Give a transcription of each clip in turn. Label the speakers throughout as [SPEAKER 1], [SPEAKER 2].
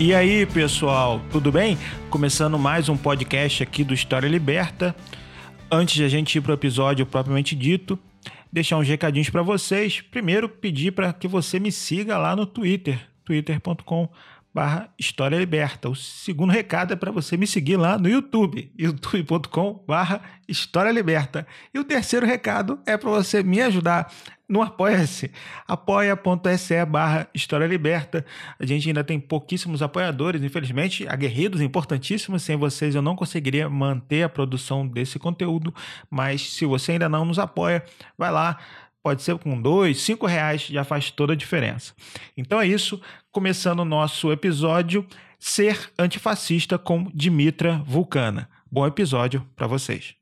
[SPEAKER 1] E aí, pessoal, tudo bem? Começando mais um podcast aqui do História Liberta. Antes de a gente ir para o episódio propriamente dito, deixar uns recadinhos para vocês. Primeiro, pedir para que você me siga lá no Twitter, twitter.com barra História Liberta. O segundo recado é para você me seguir lá no YouTube, youtube.com barra História Liberta. E o terceiro recado é para você me ajudar no Apoia-se, apoia.se barra História Liberta. A gente ainda tem pouquíssimos apoiadores, infelizmente, aguerridos, importantíssimos. Sem vocês eu não conseguiria manter a produção desse conteúdo, mas se você ainda não nos apoia, vai lá, Pode ser com dois, cinco reais, já faz toda a diferença. Então é isso. Começando o nosso episódio, Ser Antifascista com Dimitra Vulcana. Bom episódio para vocês.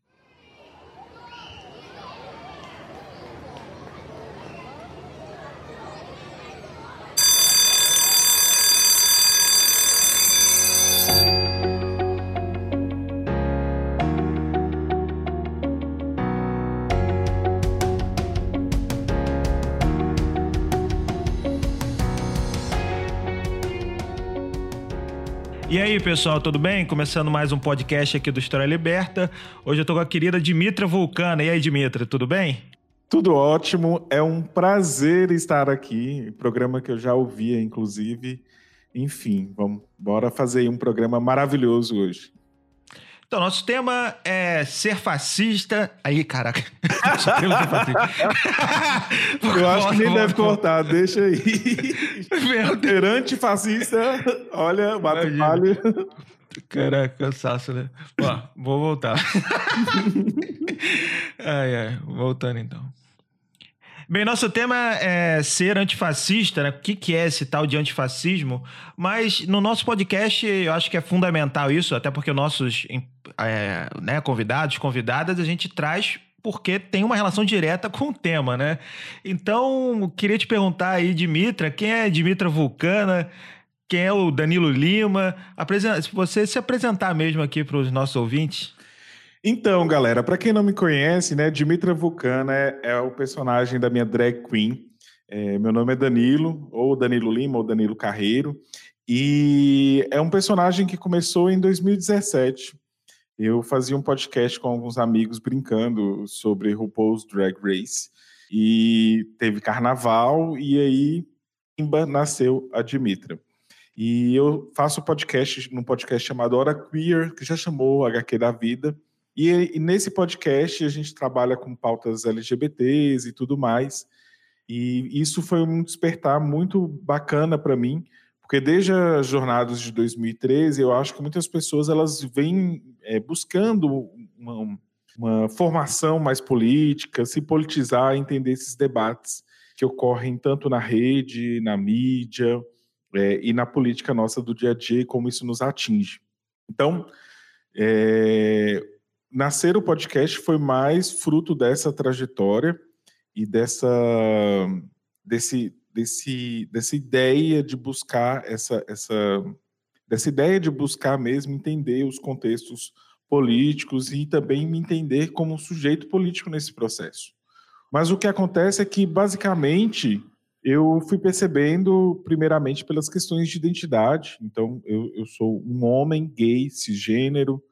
[SPEAKER 1] E aí, pessoal, tudo bem? Começando mais um podcast aqui do História Liberta. Hoje eu tô com a querida Dimitra Vulcana. E aí, Dimitra, tudo bem?
[SPEAKER 2] Tudo ótimo. É um prazer estar aqui. Programa que eu já ouvia, inclusive. Enfim, vamos bora fazer um programa maravilhoso hoje.
[SPEAKER 1] Então, nosso tema é ser fascista. Aí, caraca.
[SPEAKER 2] Eu acho que nem deve cortar, deixa aí. Meu antifascista, olha, bate palha.
[SPEAKER 1] Caraca, cansaço, né? Ó, vou voltar. ai, ai, voltando então. Bem, nosso tema é ser antifascista, né? O que, que é esse tal de antifascismo? Mas no nosso podcast eu acho que é fundamental isso, até porque nossos é, né, convidados, convidadas, a gente traz porque tem uma relação direta com o tema, né? Então, queria te perguntar aí, Dimitra, quem é Dimitra Vulcana? Quem é o Danilo Lima? Se você se apresentar mesmo aqui para os nossos ouvintes.
[SPEAKER 2] Então, galera, para quem não me conhece, né, Dimitra Vulcana é, é o personagem da minha drag queen. É, meu nome é Danilo, ou Danilo Lima, ou Danilo Carreiro, e é um personagem que começou em 2017. Eu fazia um podcast com alguns amigos brincando sobre RuPaul's Drag Race, e teve carnaval, e aí nasceu a Dimitra. E eu faço podcast num podcast chamado Hora Queer, que já chamou HQ da Vida, e, e, nesse podcast a gente trabalha com pautas LGBTs e tudo mais. E isso foi um despertar muito bacana para mim, porque desde as jornadas de 2013 eu acho que muitas pessoas elas vêm é, buscando uma, uma formação mais política, se politizar, entender esses debates que ocorrem tanto na rede, na mídia é, e na política nossa do dia a dia, e como isso nos atinge. Então, é, nascer o podcast foi mais fruto dessa trajetória e dessa desse, desse dessa ideia de buscar essa essa dessa ideia de buscar mesmo entender os contextos políticos e também me entender como um sujeito político nesse processo. Mas o que acontece é que basicamente eu fui percebendo primeiramente pelas questões de identidade. Então eu, eu sou um homem gay cisgênero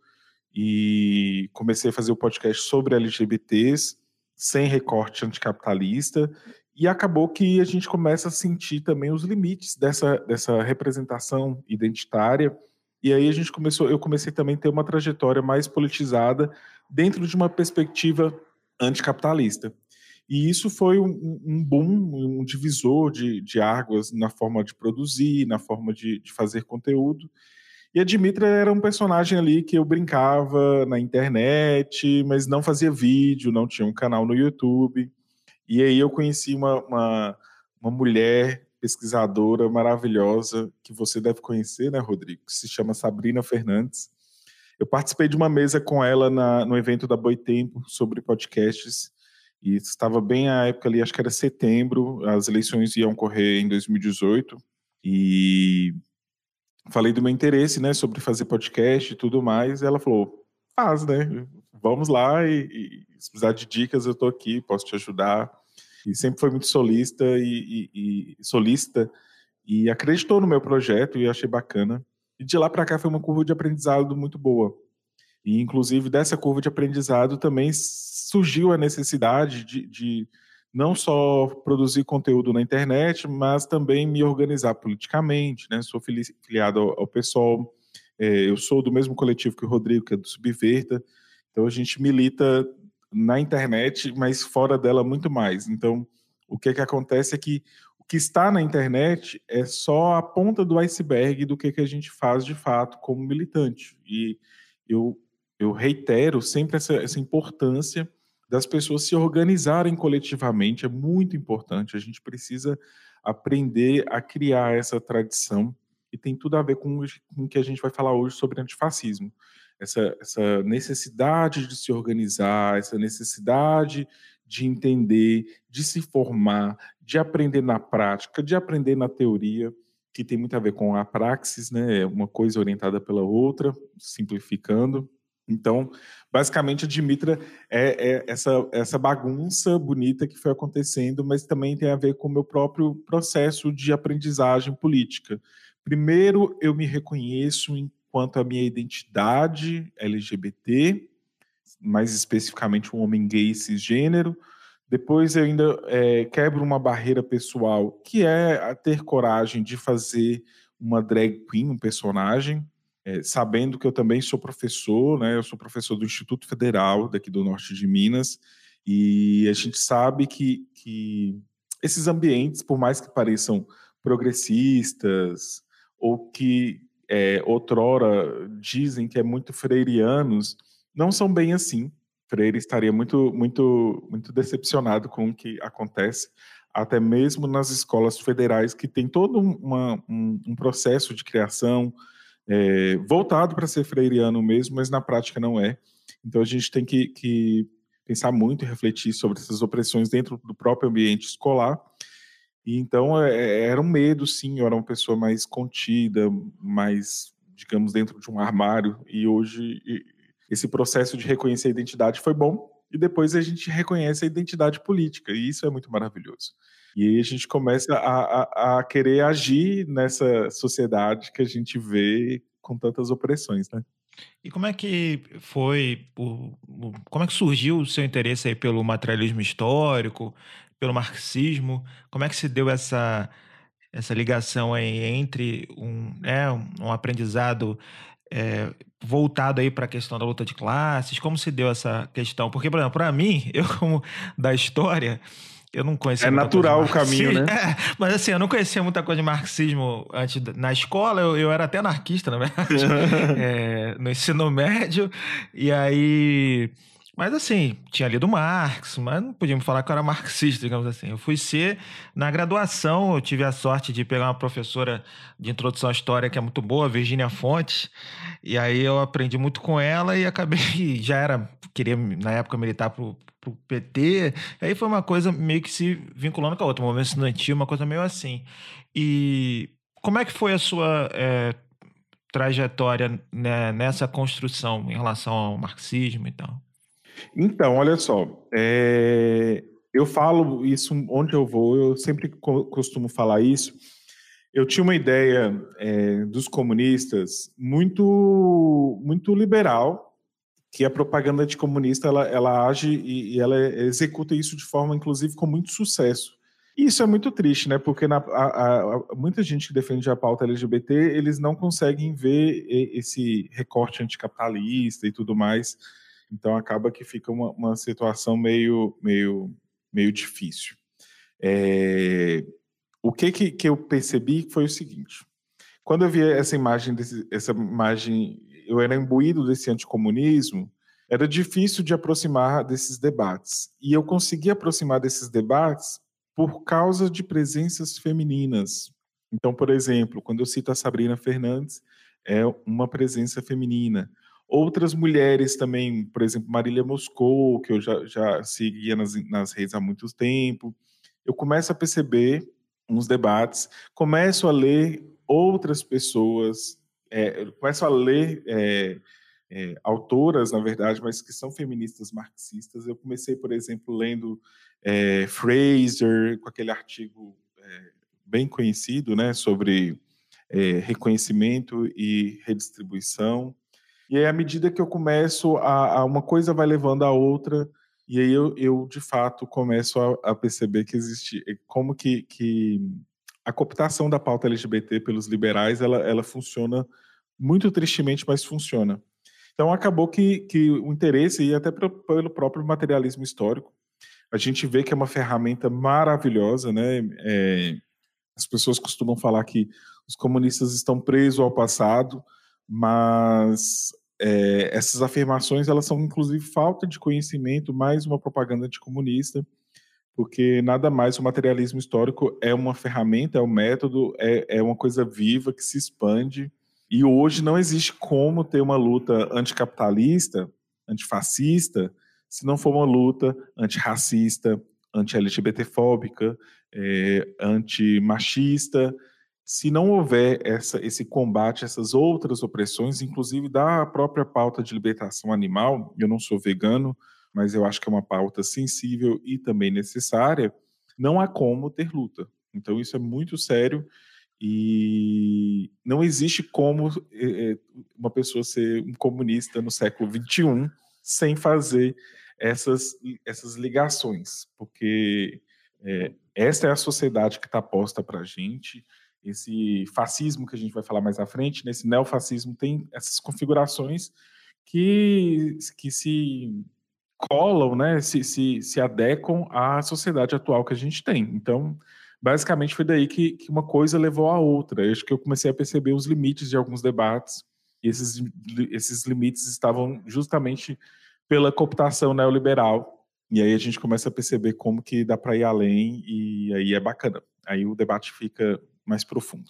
[SPEAKER 2] e comecei a fazer o podcast sobre LGBTs, sem recorte anticapitalista, e acabou que a gente começa a sentir também os limites dessa, dessa representação identitária. E aí a gente começou, eu comecei também a ter uma trajetória mais politizada dentro de uma perspectiva anticapitalista. E isso foi um, um boom, um divisor de, de águas na forma de produzir, na forma de, de fazer conteúdo. E a Dimitra era um personagem ali que eu brincava na internet, mas não fazia vídeo, não tinha um canal no YouTube. E aí eu conheci uma, uma, uma mulher pesquisadora maravilhosa que você deve conhecer, né, Rodrigo? Que se chama Sabrina Fernandes. Eu participei de uma mesa com ela na, no evento da Boitempo sobre podcasts e estava bem a época ali, acho que era setembro, as eleições iam correr em 2018 e falei do meu interesse, né, sobre fazer podcast e tudo mais, e ela falou, faz, né, vamos lá e, e se precisar de dicas eu estou aqui, posso te ajudar. E sempre foi muito solista e, e, e solista e acreditou no meu projeto e achei bacana. E de lá para cá foi uma curva de aprendizado muito boa. E, inclusive, dessa curva de aprendizado também surgiu a necessidade de, de não só produzir conteúdo na internet, mas também me organizar politicamente. Né? Sou filiado ao, PSOL, é, eu sou do mesmo coletivo que o Rodrigo, que é do Subverta. Então, a gente milita na internet, mas fora dela muito mais. Então, o que, é que acontece é que que está na internet é só a ponta do iceberg do que, que a gente faz de fato como militante. E eu, eu reitero sempre essa, essa importância das pessoas se organizarem coletivamente, é muito importante. A gente precisa aprender a criar essa tradição e tem tudo a ver com, o que a gente vai falar hoje sobre antifascismo. Essa, essa necessidade de se organizar, essa necessidade de entender, de se formar, de aprender na prática, de aprender na teoria, que tem muito a ver com a praxis, né? Uma coisa orientada pela outra, simplificando. Então, basicamente, a Dimitra é, é, essa, essa bagunça bonita que foi acontecendo, mas também tem a ver com o meu próprio processo de aprendizagem política. Primeiro, eu me reconheço enquanto a minha identidade LGBT, mais especificamente um homem gay cisgênero. Depois eu ainda é, quebro uma barreira pessoal, que é ter coragem de fazer uma drag queen, um personagem, é, sabendo que eu também sou professor, né? Eu sou professor do Instituto Federal daqui do Norte de Minas, e a gente sabe que, que esses ambientes, por mais que pareçam progressistas ou que é, outrora dizem que é muito freirianos, não são bem assim. Freire estaria muito, muito, muito decepcionado com o que acontece, até mesmo nas escolas federais, que tem todo uma, um, um, processo de criação é, voltado para ser freiriano mesmo, mas na prática não é. Então a gente tem que, que pensar muito e refletir sobre essas opressões dentro do próprio ambiente escolar. E então é, era um medo, sim, eu era uma pessoa mais contida, mais, digamos, dentro de um armário, e hoje esse processo de reconhecer a identidade foi bom, e depois a gente reconhece a identidade política, e isso é muito maravilhoso. E aí a gente começa a, a, a querer agir nessa sociedade que a gente vê com tantas opressões, né?
[SPEAKER 1] E como é que foi, como é que surgiu o seu interesse aí pelo materialismo histórico, pelo marxismo? Como é que se deu essa, essa ligação aí entre um, é, um aprendizado é, voltado aí para a questão da luta de classes? Como se deu essa questão? Porque, por exemplo, para mim, eu como da história, eu não conhecia.
[SPEAKER 2] É natural o caminho, né?
[SPEAKER 1] É, mas assim, eu não conhecia muita coisa de marxismo antes. Na escola, eu, eu era até anarquista, na verdade, é, no ensino médio. E aí mas assim, tinha lido Marx, mas não podíamos falar que eu era marxista, digamos assim. Eu fui ser, na graduação, eu tive a sorte de pegar uma professora de introdução à história que é muito boa, Virginia Fontes, e aí eu aprendi muito com ela e acabei, já era, queria na época militar pro, pro PT, aí foi uma coisa meio que se vinculando com a outra, um movimento estudantil, uma coisa meio assim. E como é que foi a sua é, trajetória né, nessa construção em relação ao marxismo e tal?
[SPEAKER 2] Então, olha só, é, eu falo isso onde eu vou, eu sempre costumo falar isso. Eu tinha uma ideia é, dos comunistas muito, muito liberal, que a propaganda anticomunista ela, ela age e, e ela executa isso de forma, inclusive, com muito sucesso. E isso é muito triste, né? Porque na, a, a, muita gente que defende a pauta LGBT, eles não conseguem ver esse recorte anticapitalista e tudo mais então acaba que fica uma, uma situação meio, meio, meio difícil. É, o que, que, que, eu percebi foi o seguinte: quando eu vi essa imagem, desse, essa imagem, eu era imbuído desse anticomunismo, era difícil de aproximar desses debates. E eu consegui aproximar desses debates por causa de presenças femininas. Então, por exemplo, quando eu cito a Sabrina Fernandes, é uma presença feminina. Outras mulheres também, por exemplo, Marília Moscou, que eu já, já seguia nas, nas redes há muito tempo. Eu começo a perceber uns debates, começo a ler outras pessoas, é, começo a ler é, é, autoras, na verdade, mas que são feministas marxistas. Eu comecei, por exemplo, lendo é, Fraser, com aquele artigo é, bem conhecido, né, sobre é, reconhecimento e redistribuição. E aí, à medida que eu começo, a, a uma coisa vai levando a outra, e aí eu, eu de fato, começo a, a, perceber que existe, como que, que a cooptação da pauta LGBT pelos liberais, ela, ela funciona muito tristemente, mas funciona. Então, acabou que, que o interesse, e até pelo próprio materialismo histórico, a gente vê que é uma ferramenta maravilhosa, né? É, as pessoas costumam falar que os comunistas estão presos ao passado, mas é, essas afirmações elas são inclusive falta de conhecimento, mais uma propaganda anticomunista, porque nada mais o materialismo histórico é uma ferramenta, é um método, é, é uma coisa viva que se expande. E hoje não existe como ter uma luta anticapitalista, antifascista, se não for uma luta antirracista, anti-LGBTfóbica, é, antimachista, se não houver essa, esse combate, essas outras opressões, inclusive da própria pauta de libertação animal, eu não sou vegano, mas eu acho que é uma pauta sensível e também necessária, não há como ter luta. Então isso é muito sério e não existe como é, uma pessoa ser um comunista no século XXI sem fazer essas, essas ligações, porque é, esta é a sociedade que está posta para a gente, esse fascismo que a gente vai falar mais à frente, nesse neofascismo, tem essas configurações que, que se colam, né, se, se, se adequam à sociedade atual que a gente tem. Então, basicamente foi daí que, que uma coisa levou à outra. Eu acho que eu comecei a perceber os limites de alguns debates, e esses, esses limites estavam justamente pela cooptação neoliberal. E aí a gente começa a perceber como que dá para ir além, e aí é bacana. Aí o debate fica mais profundo.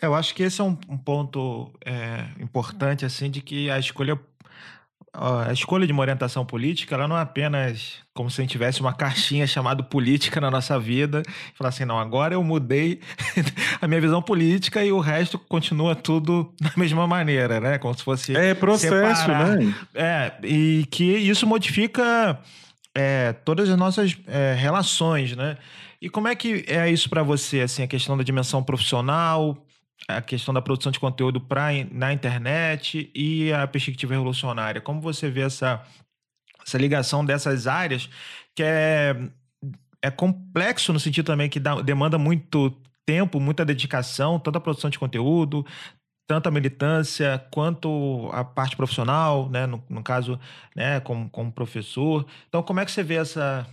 [SPEAKER 1] Eu acho que esse é um, um ponto é, importante, assim, de que a escolha a escolha de uma orientação política, ela não é apenas como se a gente tivesse uma caixinha chamada política na nossa vida, e falar assim, não, agora eu mudei a minha visão política e o resto continua tudo da mesma maneira, né? Como se fosse
[SPEAKER 2] É processo, separar. né?
[SPEAKER 1] É, e que isso modifica é, todas as nossas é, relações, né? E como é que é isso para você, assim, a questão da dimensão profissional, a questão da produção de conteúdo pra, na internet e a perspectiva revolucionária? Como você vê essa, essa ligação dessas áreas que é, é complexo no sentido também que dá, demanda muito tempo, muita dedicação, tanto a produção de conteúdo, tanto a militância quanto a parte profissional, né, no, no caso, né, como, como professor. Então, como é que você vê essa,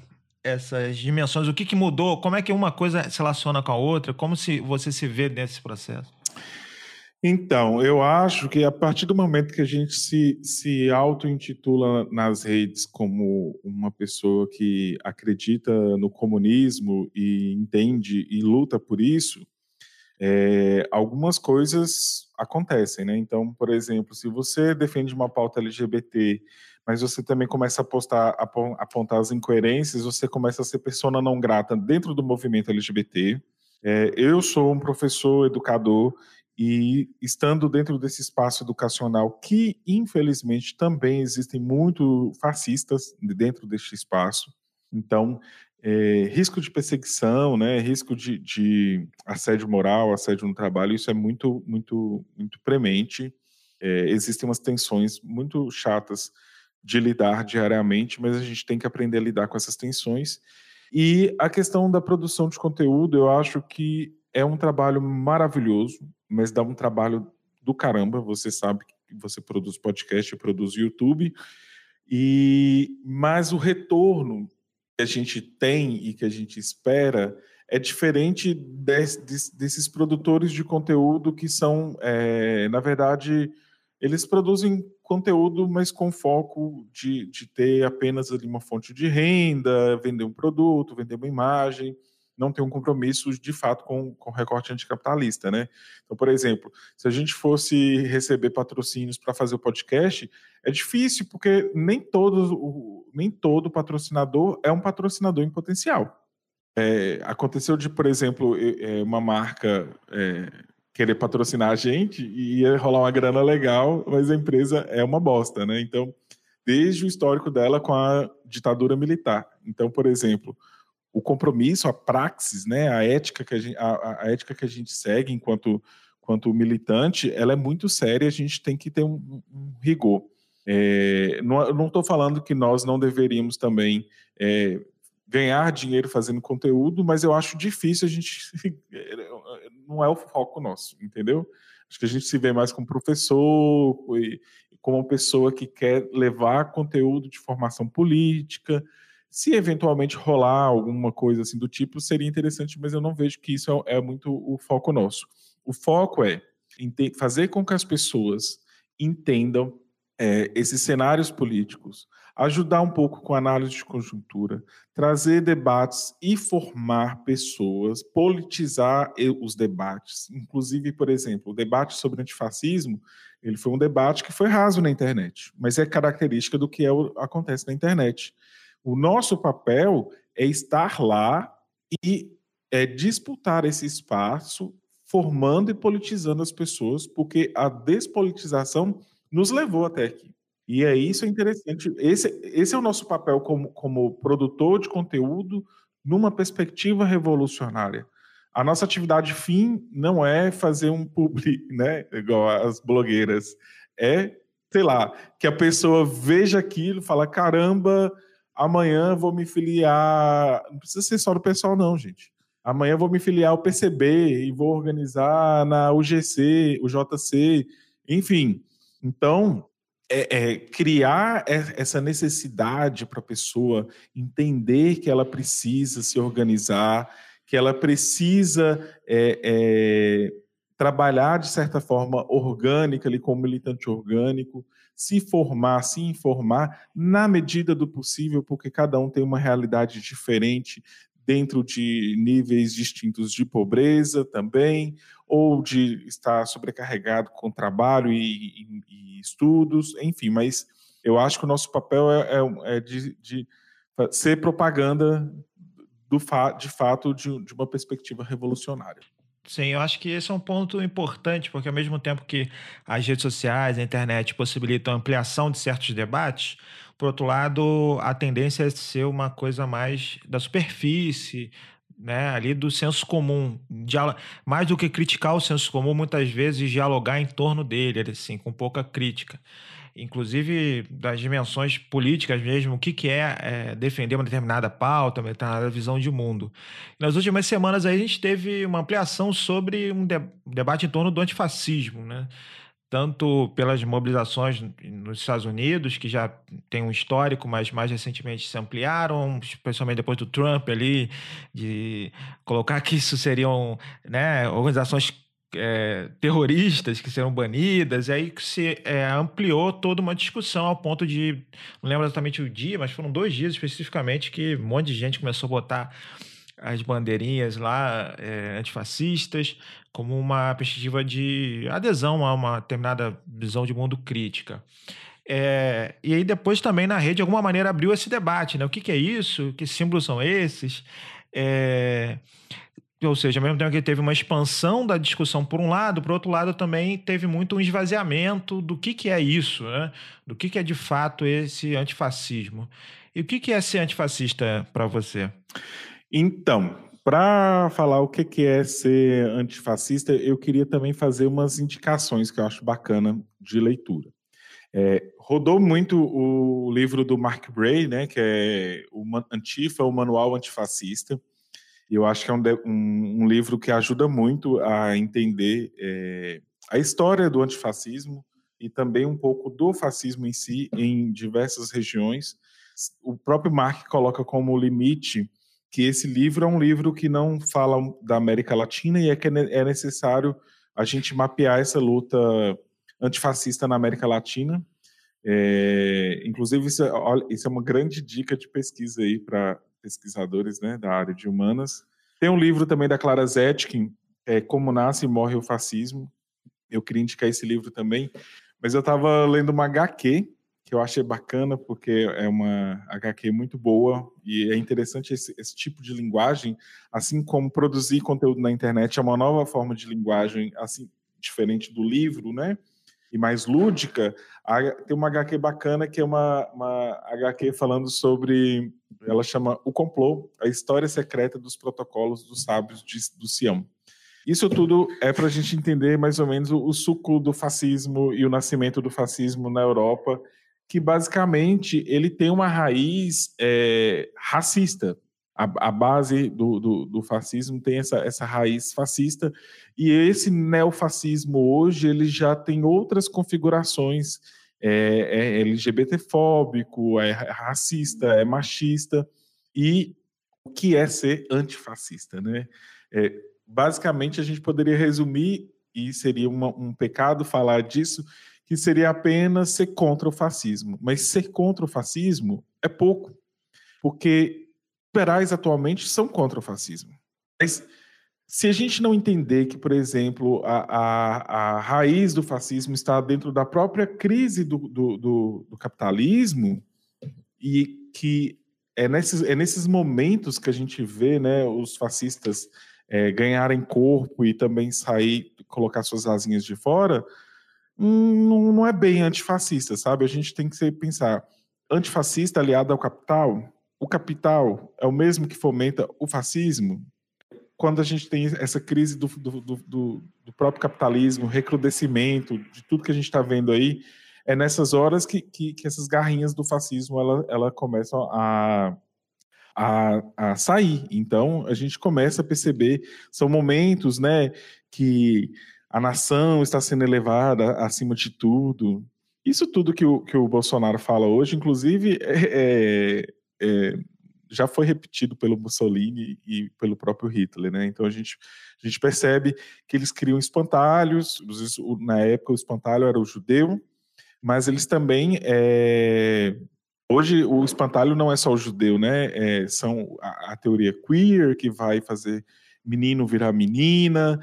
[SPEAKER 1] essas dimensões? O que, que mudou? Como é que uma coisa se relaciona com a outra? Como se você se vê nesse processo?
[SPEAKER 2] Então, eu acho que a partir do momento que a gente se, se auto-intitula nas redes como uma pessoa que acredita no comunismo e entende e luta por isso, é, algumas coisas acontecem, né? Então, por exemplo, se você defende uma pauta LGBT mas você também começa a apontar as incoerências, você começa a ser persona não grata dentro do movimento LGBT. É, eu sou um professor, educador, e estando dentro desse espaço educacional, que infelizmente também existem muito fascistas dentro deste espaço, então é, risco de perseguição, né, risco de, de, assédio moral, assédio no trabalho, isso é muito, muito, muito premente. É, existem umas tensões muito chatas de lidar diariamente, mas a gente tem que aprender a lidar com essas tensões. E a questão da produção de conteúdo, eu acho que é um trabalho maravilhoso, mas dá um trabalho do caramba. Você sabe que você produz podcast, produz YouTube, e mas o retorno que a gente tem e que a gente espera é diferente desses produtores de conteúdo que são, é, na verdade, eles produzem conteúdo, mas com foco de, de ter apenas ali uma fonte de renda, vender um produto, vender uma imagem, não ter um compromisso de fato com, com o recorte anticapitalista, né? Então, por exemplo, se a gente fosse receber patrocínios para fazer o podcast, é difícil porque nem todo, nem todo patrocinador é um patrocinador em potencial. É, aconteceu de, por exemplo, é, uma marca é, querer patrocinar a gente e ia rolar uma grana legal, mas a empresa é uma bosta, né? Então, desde o histórico dela com a ditadura militar. Então, por exemplo, o compromisso, a praxis, né, a ética que a, gente, a, a ética que a gente segue enquanto, enquanto militante, ela é muito séria. A gente tem que ter um, um rigor. É, não estou falando que nós não deveríamos também é, ganhar dinheiro fazendo conteúdo, mas eu acho difícil a gente. não é o foco nosso, entendeu? Acho que a gente se vê mais como professor, como pessoa que quer levar conteúdo de formação política. Se eventualmente rolar alguma coisa assim do tipo, seria interessante, mas eu não vejo que isso é, é muito o foco nosso. O foco é fazer com que as pessoas entendam é, esses cenários políticos, ajudar um pouco com análise de conjuntura, trazer debates e formar pessoas, politizar os debates. Inclusive, por exemplo, o debate sobre antifascismo, ele foi um debate que foi raso na internet, mas é característica do que é, acontece na internet. O nosso papel é estar lá e é, disputar esse espaço, formando e politizando as pessoas, porque a despolitização nos levou até aqui. E é isso é interessante. Esse, esse é o nosso papel como, como produtor de conteúdo numa perspectiva revolucionária. A nossa atividade fim não é fazer um publi, né, igual as blogueiras. É, sei lá, que a pessoa veja aquilo fala: caramba, amanhã vou me filiar. Não precisa ser só do pessoal, não, gente. Amanhã vou me filiar ao PCB e vou organizar na UGC, o JC, enfim. Então, é, é, criar essa necessidade para a pessoa entender que ela precisa se organizar, que ela precisa é, é, trabalhar de certa forma orgânica, ali, como militante orgânico, se formar, se informar na medida do possível, porque cada um tem uma realidade diferente, dentro de níveis distintos de pobreza também, ou de estar sobrecarregado com trabalho e, e, e estudos, enfim, mas eu acho que o nosso papel é, é, é de, de, ser propaganda do fa de fato de, de uma perspectiva revolucionária.
[SPEAKER 1] Sim, eu acho que esse é um ponto importante, porque ao mesmo tempo que as redes sociais, a internet possibilitam a ampliação de certos debates, por outro lado, a tendência é ser uma coisa mais da superfície, né, ali do senso comum, mais do que criticar o senso comum, muitas vezes dialogar em torno dele, assim, com pouca crítica. Inclusive das dimensões políticas mesmo, o que, que é, é defender uma determinada pauta, uma determinada visão de mundo. Nas últimas semanas aí, a gente teve uma ampliação sobre um, de, debate em torno do antifascismo, né? Tanto pelas mobilizações nos Estados Unidos, que já tem um histórico, mas mais recentemente se ampliaram, especialmente depois do Trump ali, de colocar que isso seriam né, organizações é, terroristas que serão banidas, e aí se é, ampliou toda uma discussão ao ponto de, não lembro exatamente o dia, mas foram dois dias especificamente que um monte de gente começou a botar as bandeirinhas lá é, antifascistas como uma perspectiva de adesão a uma determinada visão de mundo crítica. É, e aí depois também na rede, de alguma maneira, abriu esse debate, né? O que, que é isso? Que símbolos são esses? É, ou seja, ao mesmo tempo que teve uma expansão da discussão por um lado, por outro lado também teve muito um esvaziamento do que, que é isso, né? do que, que é de fato esse antifascismo. E o que, que é ser antifascista para você?
[SPEAKER 2] Então, para falar o que é ser antifascista, eu queria também fazer umas indicações que eu acho bacana de leitura. É, rodou muito o livro do Mark Bray, né, que é o Antifa, o Manual Antifascista. Eu acho que é um, um, um livro que ajuda muito a entender é, a história do antifascismo e também um pouco do fascismo em si em diversas regiões. O próprio Mark coloca como limite que esse livro é um livro que não fala da América Latina e é que é necessário a gente mapear essa luta antifascista na América Latina. É, inclusive, isso é, isso é, uma grande dica de pesquisa aí para pesquisadores né, da área de humanas. Tem um livro também da Clara Zetkin, é, Como Nasce e Morre o Fascismo. Eu queria indicar esse livro também, mas eu estava lendo uma HQ que eu achei bacana, porque é uma HQ muito boa e é interessante esse, esse, tipo de linguagem, assim como produzir conteúdo na internet é uma nova forma de linguagem, assim diferente do livro, né? e mais lúdica, tem uma HQ bacana que é uma, uma HQ falando sobre, ela chama O Complô, a história secreta dos protocolos dos sábios de, do Sião. Isso tudo é para a gente entender mais ou menos o, o suco do fascismo e o nascimento do fascismo na Europa, que basicamente ele tem uma raiz é, racista. A, a base do, do, do, fascismo tem essa, essa raiz fascista, e esse neofascismo hoje ele já tem outras configurações. É, é LGBTfóbico, é racista, é machista, e o que é ser antifascista, né? É, basicamente, a gente poderia resumir, e seria uma, um pecado falar disso, que seria apenas ser contra o fascismo. Mas ser contra o fascismo é pouco, porque liberais atualmente são contra o fascismo. Mas se a gente não entender que, por exemplo, a, a, a raiz do fascismo está dentro da própria crise do, do, do, do capitalismo, e que é nesses, é nesses momentos que a gente vê né, os fascistas é, ganharem corpo e também sair, colocar suas asinhas de fora, hum, não, é bem antifascista, sabe? A gente tem que pensar, antifascista aliado ao capital, o capital é o mesmo que fomenta o fascismo? Quando a gente tem essa crise do, do, do, do próprio capitalismo, recrudescimento de tudo que a gente está vendo aí, é nessas horas que, que, que, essas garrinhas do fascismo ela, ela começam a, a, a sair. Então, a gente começa a perceber, são momentos né, que a nação está sendo elevada acima de tudo. Isso tudo que o, que o Bolsonaro fala hoje, inclusive, é, é, é, já foi repetido pelo Mussolini e pelo próprio Hitler, né? Então a gente, a gente percebe que eles criam espantalhos. Na época, o espantalho era o judeu, mas eles também. É... Hoje, o espantalho não é só o judeu, né? É, são a, a teoria queer, que vai fazer menino virar menina,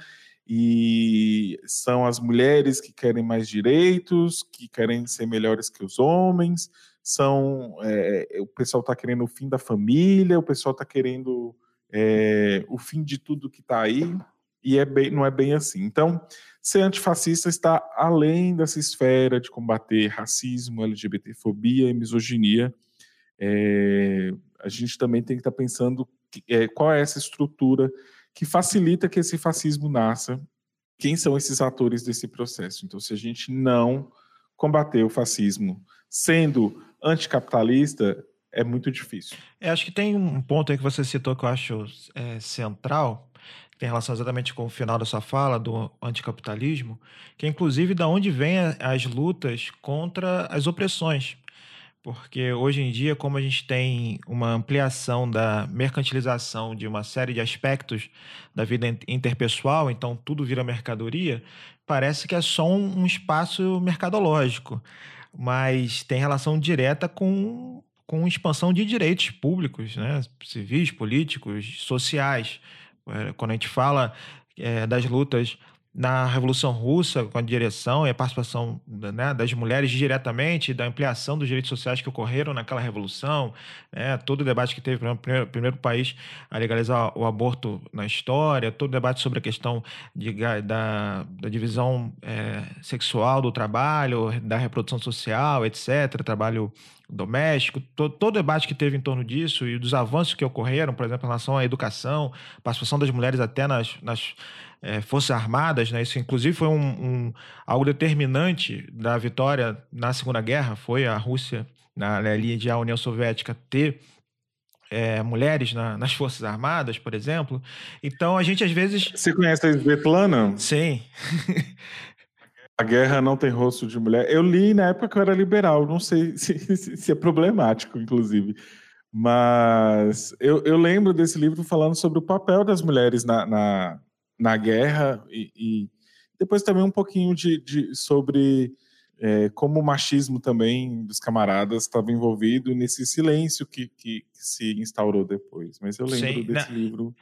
[SPEAKER 2] e são as mulheres que querem mais direitos, que querem ser melhores que os homens, são é, o pessoal está querendo o fim da família, o pessoal está querendo é, o fim de tudo que está aí, e é bem, não é bem assim. Então, ser antifascista está além dessa esfera de combater racismo, LGBTfobia e misoginia. É, a gente também tem que estar tá pensando que, é, qual é essa estrutura que facilita que esse fascismo nasça. Quem são esses atores desse processo? Então, se a gente não combater o fascismo sendo anticapitalista, é muito difícil.
[SPEAKER 1] Eu acho que tem um ponto aí que você citou que eu acho é, central, que tem relação exatamente com o final da sua fala, do anticapitalismo, que é inclusive da onde vêm as lutas contra as opressões. Porque hoje em dia, como a gente tem uma ampliação da mercantilização de uma série de aspectos da vida interpessoal, então tudo vira mercadoria, parece que é só um, espaço mercadológico, mas tem relação direta com, com expansão de direitos públicos, né? civis, políticos, sociais. É, quando a gente fala é, das lutas na Revolução Russa, com a direção e a participação né, das mulheres diretamente, da ampliação dos direitos sociais que ocorreram naquela revolução, né, todo o debate que teve, primeiro, primeiro país a legalizar o aborto na história, todo o debate sobre a questão de, da, da divisão é, sexual do trabalho, da reprodução social, etc., trabalho doméstico, todo, todo o debate que teve em torno disso e dos avanços que ocorreram, por exemplo, em relação à educação, participação das mulheres até nas, nas é, Forças Armadas, né? Isso, inclusive, foi um, um, algo determinante da vitória na Segunda Guerra, foi a Rússia, na, ali de a União Soviética, ter é, mulheres na, nas Forças Armadas, por exemplo. Então, a gente, às vezes...
[SPEAKER 2] Você conhece a Svetlana?
[SPEAKER 1] Sim.
[SPEAKER 2] A guerra não tem rosto de mulher. Eu li na época que eu era liberal, não sei se, se, se é problemático, inclusive. Mas eu, eu, lembro desse livro falando sobre o papel das mulheres na, na, na guerra e, e depois também um pouquinho de, de sobre é, como o machismo também dos camaradas estava envolvido nesse silêncio que, que, que, se instaurou depois. Mas eu lembro Sim, desse livro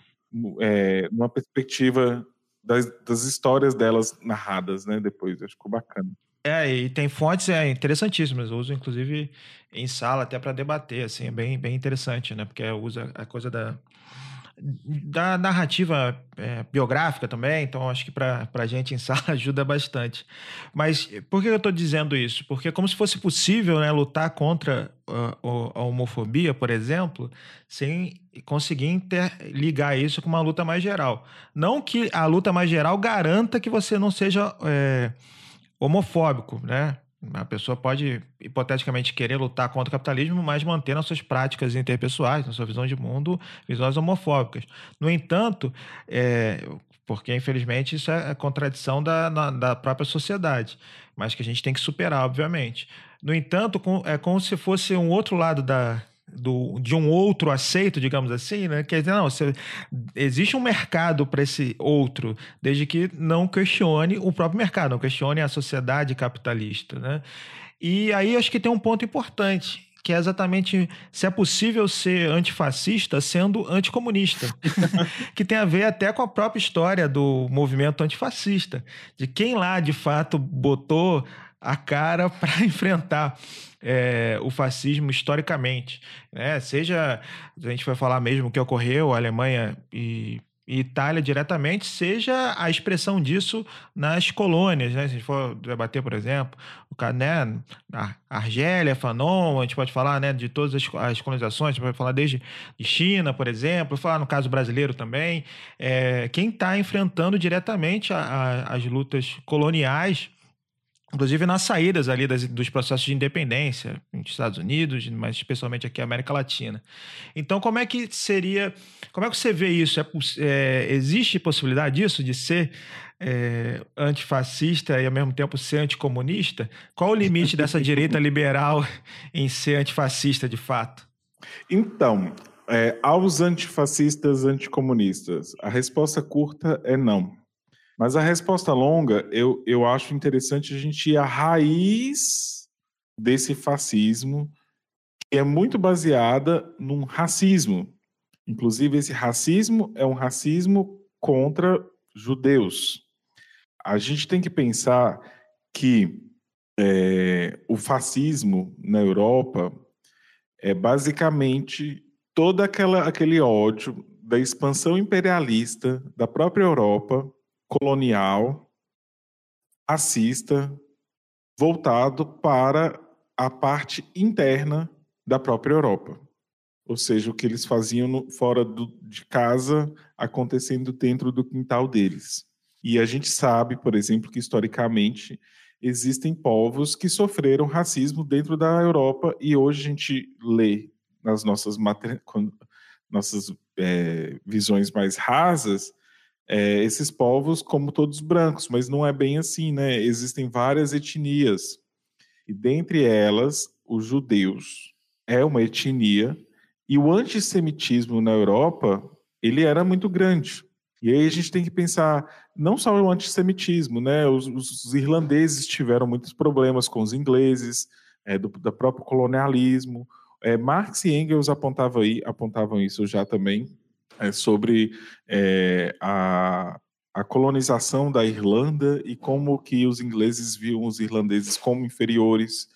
[SPEAKER 2] é, numa perspectiva das, das, histórias delas narradas, né? Depois, acho que ficou bacana.
[SPEAKER 1] É, e tem fontes é, interessantíssimas. Eu uso, inclusive, em sala até para debater, assim, é bem, bem interessante, né? Porque usa a coisa da da narrativa é, biográfica também, então acho que para a gente em sala ajuda bastante. Mas por que eu estou dizendo isso? Porque é como se fosse possível né, lutar contra a, a, homofobia, por exemplo, sem conseguir interligar isso com uma luta mais geral. Não que a luta mais geral garanta que você não seja é, homofóbico, né? A pessoa pode, hipoteticamente, querer lutar contra o capitalismo, mas mantendo as suas práticas interpessoais, na sua visão de mundo, visões homofóbicas. No entanto, é, porque infelizmente isso é contradição da, na, da própria sociedade, mas que a gente tem que superar, obviamente. No entanto, com, é como se fosse um outro lado da, do, de um outro aceito, digamos assim, né? Quer dizer, não, você, existe um mercado para esse outro, desde que não questione o próprio mercado, não questione a sociedade capitalista, né? E aí acho que tem um ponto importante, que é exatamente se é possível ser antifascista sendo anticomunista, que tem a ver até com a própria história do movimento antifascista, de quem lá de fato botou a cara para enfrentar é, o fascismo historicamente. Né? Seja, a gente vai falar mesmo que ocorreu, Alemanha e, Itália diretamente, seja a expressão disso nas colônias. Né? Se a gente for debater, por exemplo, o, né, a Argélia, Fanon, a gente pode falar né, de todas as, as colonizações, a gente pode falar desde de China, por exemplo, falar no caso brasileiro também. É, quem está enfrentando diretamente a, a, as lutas coloniais inclusive nas saídas ali das, dos processos de independência nos Estados Unidos, mas especialmente aqui na América Latina. Então, como é que seria, como é que você vê isso? É, é, existe possibilidade disso, de ser é, antifascista e ao mesmo tempo ser anticomunista? Qual o limite dessa direita liberal em ser antifascista de fato?
[SPEAKER 2] Então, é, aos antifascistas anticomunistas, a resposta curta é não. Mas a resposta longa, eu, eu acho interessante a gente ir à raiz desse fascismo, que é muito baseada num racismo. Inclusive, esse racismo é um racismo contra judeus. A gente tem que pensar que é, o fascismo na Europa é basicamente todo aquela, aquele ódio da expansão imperialista da própria Europa colonial, racista, voltado para a parte interna da própria Europa. Ou seja, o que eles faziam no, fora do, de casa, acontecendo dentro do quintal deles. E a gente sabe, por exemplo, que historicamente existem povos que sofreram racismo dentro da Europa e hoje a gente lê nas nossas, nossas é, visões mais rasas é, esses povos como todos brancos, mas não é bem assim, né? Existem várias etnias e dentre elas os judeus é uma etnia e o antissemitismo na Europa ele era muito grande. E aí a gente tem que pensar não só o antissemitismo, né? Os, os irlandeses tiveram muitos problemas com os ingleses, é, do, do próprio colonialismo. É, Marx e Engels apontavam, aí, apontavam isso já também é, sobre é, a, a colonização da Irlanda e como que os ingleses viam os irlandeses como inferiores.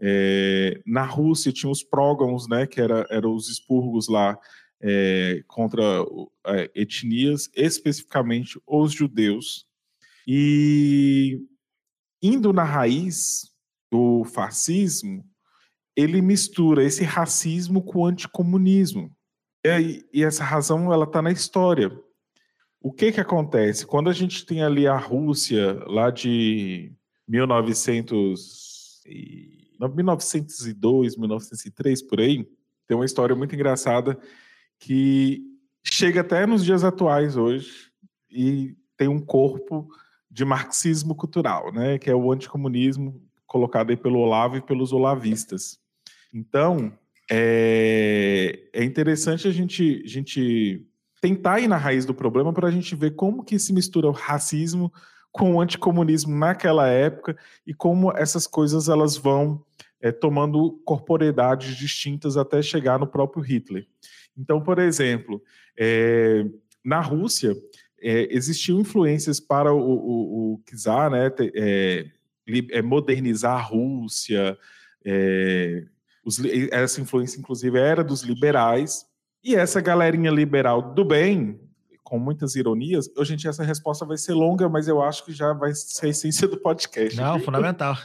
[SPEAKER 2] É, na Rússia tinha os prógons, né, que era, eram os expurgos lá é, contra é, etnias, especificamente os judeus. E indo na raiz do fascismo, ele mistura esse racismo com o anticomunismo. E, e essa razão ela está na história. O que que acontece quando a gente tem ali a Rússia lá de 1900 e, 1902, 1903 por aí, tem uma história muito engraçada que chega até nos dias atuais hoje e tem um corpo de marxismo cultural, né, que é o anticomunismo colocado aí pelo Olavo e pelos olavistas. Então, é, é interessante a gente, a gente tentar ir na raiz do problema para a gente ver como que se mistura o racismo com o anticomunismo naquela época e como essas coisas elas vão é, tomando corporeidades distintas até chegar no próprio Hitler. Então, por exemplo, é, na Rússia é, existiam influências para o, o, o czar, né, é, é, modernizar a Rússia, é, os, essa influência, inclusive, era dos liberais, E essa galerinha liberal do bem, com muitas ironias, dia essa resposta vai ser longa, mas eu acho que já vai ser a essência do podcast.
[SPEAKER 1] Não, fundamental.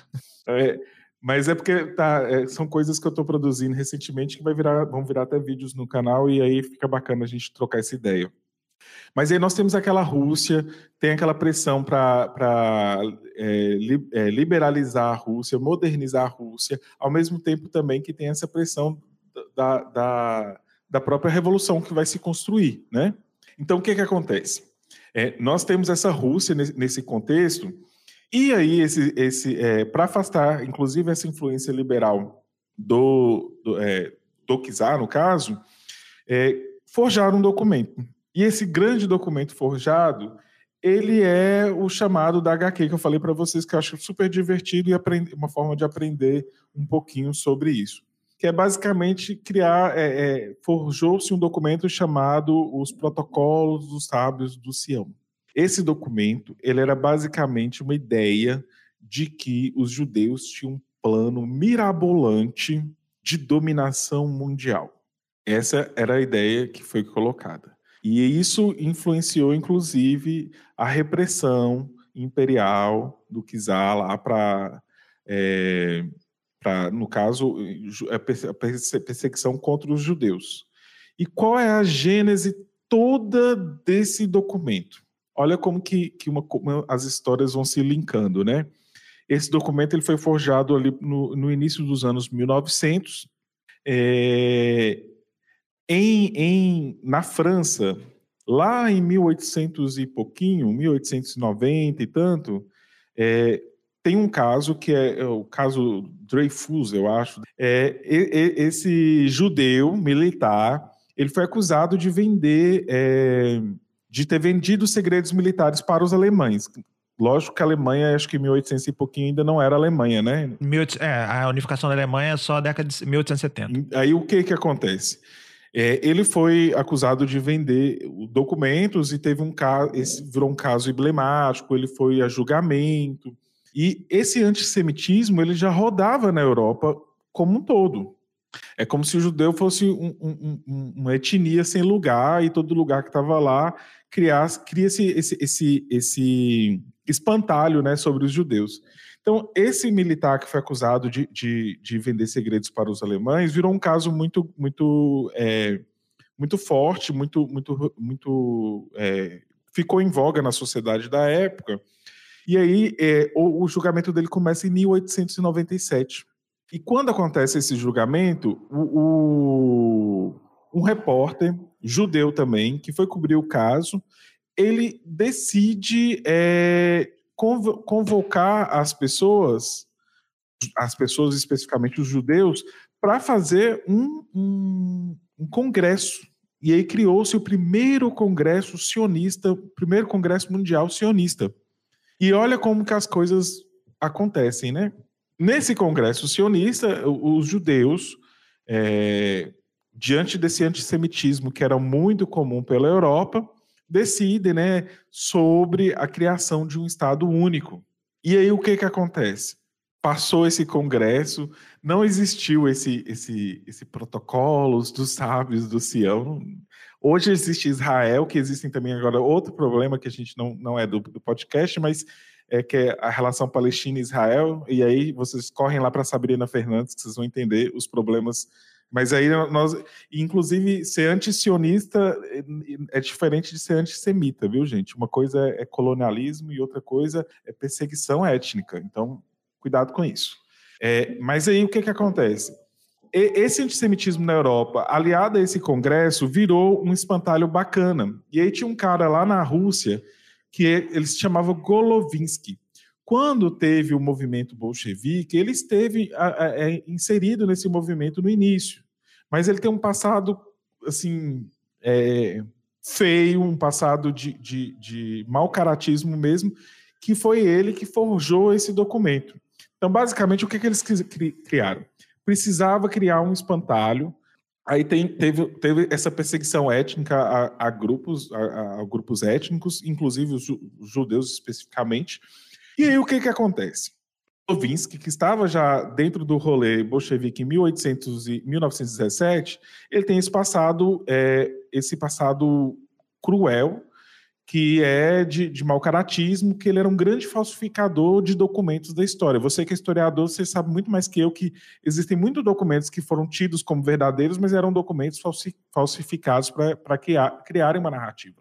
[SPEAKER 2] É, mas é porque tá, é, são coisas que eu estou produzindo recentemente que vai virar, vão virar até vídeos no canal e aí fica bacana a gente trocar essa ideia. Mas aí nós temos aquela Rússia, tem aquela pressão para é, li, é, liberalizar a Rússia, modernizar a Rússia, ao mesmo tempo também que tem essa pressão da, da, da própria revolução que vai se construir, né? Então, o que, que acontece? É, nós temos essa Rússia nesse, nesse contexto, e aí, esse, esse, é, para afastar, inclusive, essa influência liberal do, do, é, do Kizar, no caso, é, forjaram um documento. E esse grande documento forjado, ele é o chamado da HQ que eu falei para vocês, que eu acho super divertido e uma forma de aprender um pouquinho sobre isso que é basicamente criar, é, é, forjou-se um documento chamado os Protocolos dos Sábios do Sião. Esse documento, ele era basicamente uma ideia de que os judeus tinham um plano mirabolante de dominação mundial. Essa era a ideia que foi colocada. E isso influenciou, inclusive, a repressão imperial do czar lá para é, no caso, a perseguição contra os judeus. E qual é a gênese toda desse documento? Olha como que, que uma, as histórias vão se linkando, né? Esse documento ele foi forjado ali no, no início dos anos 1900, é, em, em, na França, lá em 1800 e pouquinho, 1890 e tanto, é, tem um caso que é, é o caso Dreyfus, eu acho. É, esse judeu militar, ele foi acusado de vender, é, de ter vendido segredos militares para os alemães. Lógico que a Alemanha, acho que em 1800 e pouquinho ainda não era Alemanha, né?
[SPEAKER 1] É, a unificação da Alemanha é só a década de 1870.
[SPEAKER 2] Aí o que que acontece? É, ele foi acusado de vender documentos e teve um caso, esse virou um caso emblemático, ele foi a julgamento. E esse antissemitismo ele já rodava na Europa como um todo. É como se o judeu fosse um, um, um, uma etnia sem lugar e todo lugar que estava lá criasse, cria esse, esse, esse, esse espantalho né, sobre os judeus. Então, esse militar que foi acusado de, de, de vender segredos para os alemães virou um caso muito, muito, é, muito forte, muito, muito, muito é, ficou em voga na sociedade da época. E aí é, o, o, julgamento dele começa em 1897. E quando acontece esse julgamento, o, o, um repórter judeu também, que foi cobrir o caso, ele decide é, convocar as pessoas, as pessoas especificamente os judeus, para fazer um, um, um congresso. E aí criou-se o primeiro congresso sionista, o primeiro congresso mundial sionista. E olha como que as coisas acontecem, né? Nesse congresso sionista, os judeus, é, diante desse antissemitismo que era muito comum pela Europa, decidem né, sobre a criação de um Estado único. E aí o que, que acontece? Passou esse congresso, não existiu esse, esse, esse protocolo dos sábios do Sião, Hoje existe Israel, que existem também agora outro problema que a gente não, não é do, do podcast, mas é que é a relação Palestina e Israel, e aí vocês correm lá para Sabrina Fernandes, que vocês vão entender os problemas. Mas aí nós, inclusive, ser antisionista é diferente de ser antissemita, viu, gente? Uma coisa é colonialismo e outra coisa é perseguição étnica. Então, cuidado com isso. É, mas aí o que, que acontece? esse antissemitismo na Europa, aliado a esse congresso, virou um espantalho bacana. E aí tinha um cara lá na Rússia que ele se chamava Golovinsky. Quando teve o movimento bolchevique, ele esteve é, inserido nesse movimento no início, mas ele tem um passado assim é, feio, um passado de, de, de mau caratismo mesmo, que foi ele que forjou esse documento. Então, basicamente, o que, que eles criaram? precisava criar um espantalho. Aí tem, teve, teve essa perseguição étnica a, a grupos, a, a, grupos étnicos, inclusive os, judeus especificamente. E aí o que, que acontece? Golovinsky, que estava já dentro do rolê bolchevique em 1800 e 1917, ele tem esse passado, é, esse passado cruel, que é de, de mau caratismo, que ele era um grande falsificador de documentos da história. Você que é historiador, você sabe muito mais que eu que existem muitos documentos que foram tidos como verdadeiros, mas eram documentos falsificados para criar, criarem uma narrativa.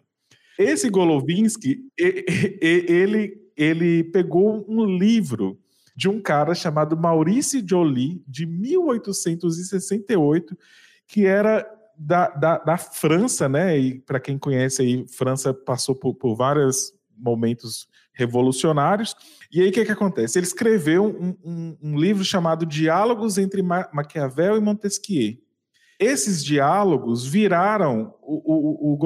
[SPEAKER 2] Esse Golovinsky, ele, ele pegou um livro de um cara chamado Maurice Joly, de 1868, que era da, da, da França, né? E para quem conhece aí, França passou por, por vários momentos revolucionários. E aí o que, que acontece? Ele escreveu um, um, um livro chamado Diálogos entre Ma Maquiavel e Montesquieu. Esses diálogos viraram o, o, o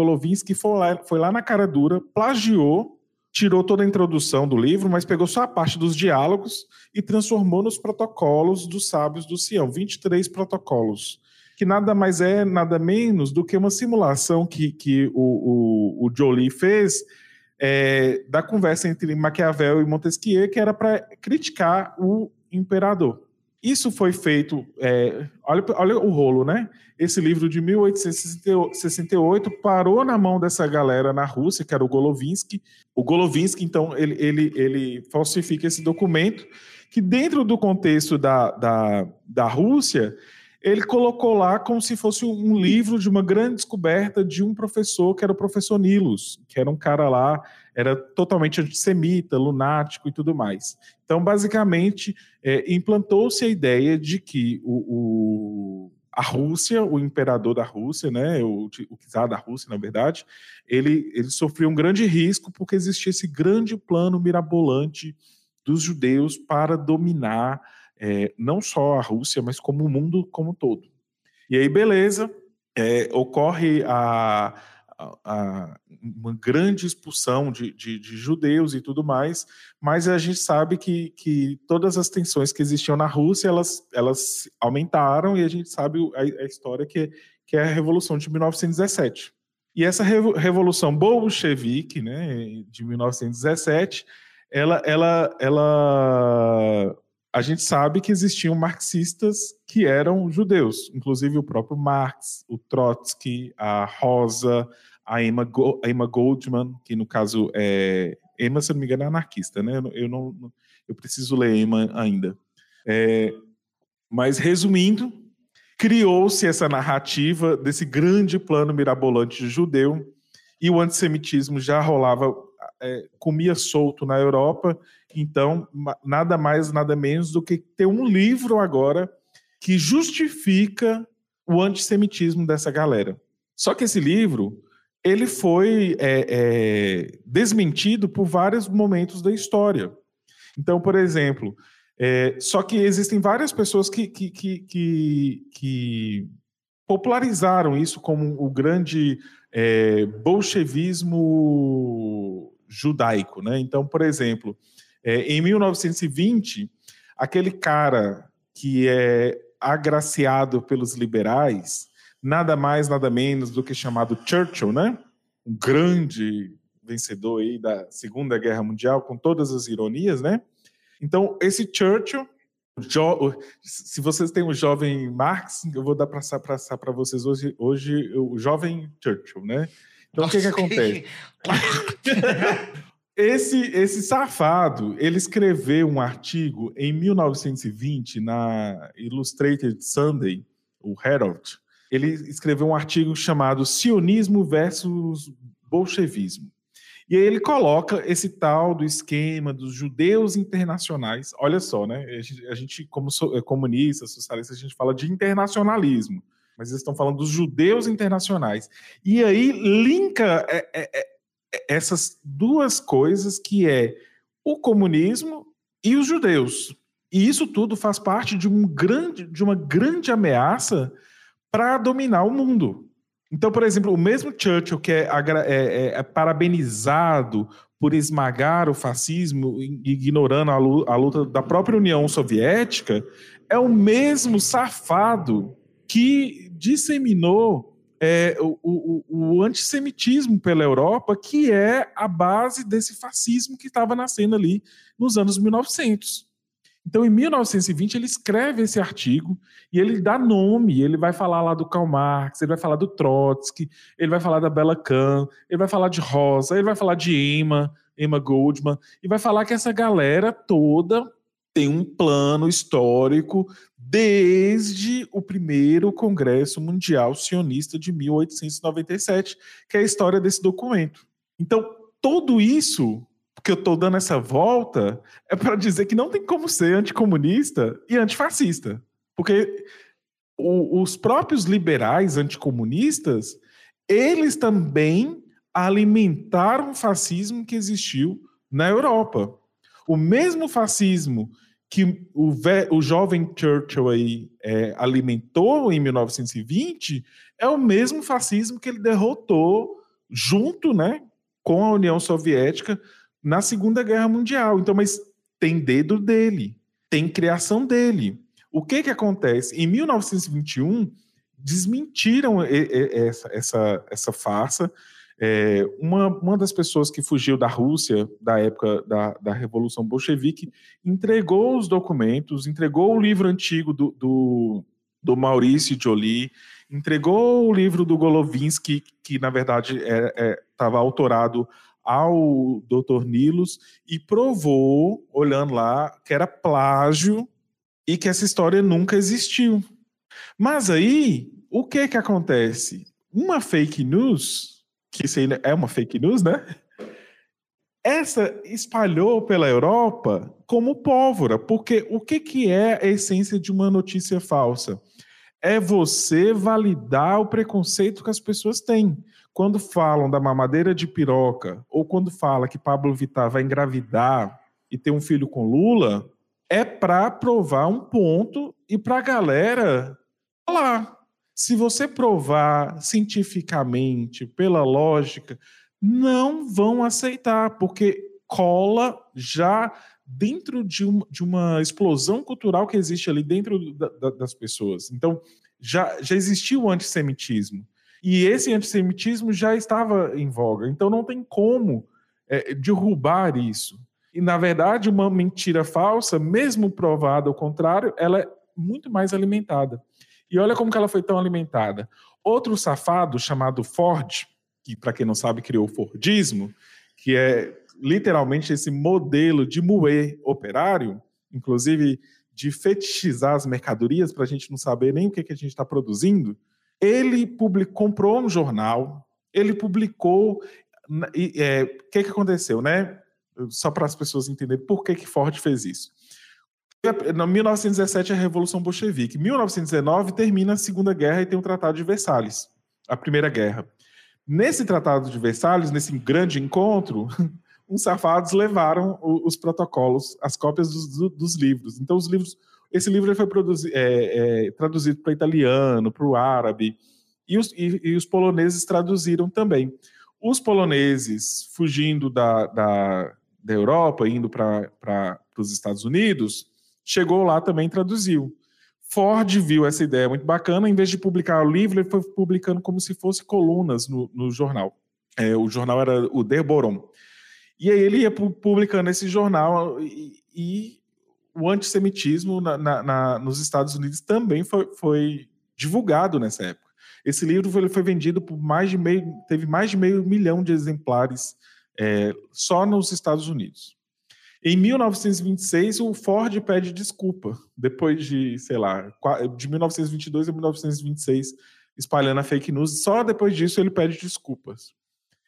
[SPEAKER 2] foi lá, foi lá na cara dura, plagiou tirou toda a introdução do livro, mas pegou só a parte dos diálogos e transformou nos protocolos dos sábios do Sião, 23 protocolos, que nada mais é, nada menos do que uma simulação que, que o, o, o Jolie fez é, da conversa entre Maquiavel e Montesquieu, que era para criticar o imperador. Isso foi feito, é, olha, olha o rolo, né? Esse livro de 1868 parou na mão dessa galera na Rússia, que era o Golovinsky. O Golovinsky, então, ele, ele, ele falsifica esse documento, que dentro do contexto da, da, da Rússia, ele colocou lá como se fosse um livro de uma grande descoberta de um professor, que era o professor Nilos, que era um cara lá, era totalmente antissemita, lunático e tudo mais. Então, basicamente, é, implantou-se a ideia de que o, o, a Rússia, o imperador da Rússia, né, o, o czar da Rússia, na verdade, ele, ele sofreu um grande risco porque existia esse grande plano mirabolante dos judeus para dominar é, não só a Rússia, mas como o mundo como um todo. E aí, beleza, é, ocorre a, a, uma grande expulsão de, de, de, judeus e tudo mais, mas a gente sabe que, que todas as tensões que existiam na Rússia, elas, elas aumentaram, e a gente sabe a, a história que, que é a Revolução de 1917. E essa revolução bolchevique, né, de 1917, ela, ela, ela a gente sabe que existiam marxistas que eram judeus, inclusive o próprio Marx, o Trotsky, a Rosa, a Emma, Go a Emma Goldman, que no caso é. Emma, se não me engano, é anarquista, né? Eu não. Eu preciso ler Emma ainda. É, mas, resumindo, criou-se essa narrativa desse grande plano mirabolante judeu e o antissemitismo já rolava é, comia solto na Europa, então nada mais, nada menos do que ter um livro agora que justifica o antissemitismo dessa galera. Só que esse livro ele foi é, é, desmentido por vários momentos da história. Então, por exemplo, é, só que existem várias pessoas que, que, que, que, popularizaram isso como o grande é, bolchevismo judaico. Né? Então, por exemplo, é, em 1920, aquele cara que é agraciado pelos liberais, nada mais, nada menos do que chamado Churchill, né? um grande vencedor aí da Segunda Guerra Mundial, com todas as ironias, né? Então, esse Churchill, se vocês têm o jovem Marx, eu vou dar para passar para vocês hoje, hoje o jovem Churchill, né? Então, Nossa, o que, que acontece? esse, esse safado, ele escreveu um artigo em 1920 na Illustrated Sunday, o Herald. Ele escreveu um artigo chamado Sionismo versus Bolchevismo. E aí ele coloca esse tal do esquema dos judeus internacionais. Olha só, né? A gente, como so, comunista, socialista, a gente fala de internacionalismo mas eles estão falando dos judeus internacionais. E aí linka é, é, é, essas duas coisas que é o comunismo e os judeus. E isso tudo faz parte de, um grande, de uma grande ameaça para dominar o mundo. Então, por exemplo, o mesmo Churchill que é, é, é parabenizado por esmagar o fascismo, ignorando a luta da própria União Soviética, é o mesmo safado que disseminou é, o, o, o, antissemitismo pela Europa, que é a base desse fascismo que estava nascendo ali nos anos 1900. Então, em 1920, ele escreve esse artigo e ele dá nome. Ele vai falar lá do Karl Marx, ele vai falar do Trotsky, ele vai falar da Bella Kahn, ele vai falar de Rosa, ele vai falar de Emma, Emma Goldman, e vai falar que essa galera toda tem um plano histórico desde o primeiro Congresso Mundial Sionista de 1897, que é a história desse documento. Então, tudo isso que eu estou dando essa volta é para dizer que não tem como ser anticomunista e antifascista. Porque o, os próprios liberais anticomunistas, eles também alimentaram o fascismo que existiu na Europa. O mesmo fascismo que o, o jovem Churchill aí é, alimentou em 1920 é o mesmo fascismo que ele derrotou junto, né, com a União Soviética na Segunda Guerra Mundial. Então, mas tem dedo dele, tem criação dele. O que que acontece? Em 1921, desmentiram essa, essa, essa farsa. É, uma, uma das pessoas que fugiu da Rússia, da época da, da Revolução Bolchevique, entregou os documentos, entregou o livro antigo do, do, do Maurício Joly, entregou o livro do Golovinsky, que na verdade estava é, é, autorado ao Dr. Nilos e provou, olhando lá, que era plágio e que essa história nunca existiu. Mas aí, o que que acontece? Uma fake news, que isso é uma fake news, né? Essa espalhou pela Europa como pólvora, porque o que, que é a essência de uma notícia falsa? É você validar o preconceito que as pessoas têm quando falam da mamadeira de piroca, ou quando fala que Pablo Vittar vai engravidar e ter um filho com Lula, é para provar um ponto e para a galera falar. Se você provar cientificamente, pela lógica, não vão aceitar, porque cola já dentro de, um, de uma explosão cultural que existe ali dentro da, da, das pessoas. Então, já, já existiu o antissemitismo. E esse antissemitismo já estava em voga. Então não tem como é, derrubar isso. E, na verdade, uma mentira falsa, mesmo provada ao contrário, ela é muito mais alimentada. E olha como que ela foi tão alimentada. Outro safado chamado Ford, que para quem não sabe criou o Fordismo, que é literalmente esse modelo de moer operário, inclusive de fetichizar as mercadorias para a gente não saber nem o que, que a gente está produzindo, ele comprou um jornal, ele publicou. O é, que, que aconteceu, né? Só para as pessoas entenderem por que, que Ford fez isso. Em 1917 a Revolução Bolchevique. Em 1919 termina a Segunda Guerra e tem o Tratado de Versalhes, a Primeira Guerra. Nesse Tratado de Versalhes, nesse grande encontro, uns safados levaram os protocolos, as cópias dos, dos livros. Então, os livros esse livro foi é, é, traduzido para italiano, para o árabe, e os, e, e os, poloneses traduziram também. Os poloneses, fugindo da, da, da Europa, indo para os Estados Unidos, chegou lá também e traduziu. Ford viu essa ideia muito bacana, em vez de publicar o livro, ele foi publicando como se fosse colunas no, no jornal. É, o jornal era o Der Boron. E aí ele ia publicando esse jornal e, e o antissemitismo na, na, na, nos Estados Unidos também foi, foi, divulgado nessa época. Esse livro foi, foi, vendido por mais de meio, teve mais de meio milhão de exemplares é, só nos Estados Unidos. Em 1926, o Ford pede desculpa, depois de, sei lá, de 1922 a 1926, espalhando a fake news. Só depois disso ele pede desculpas.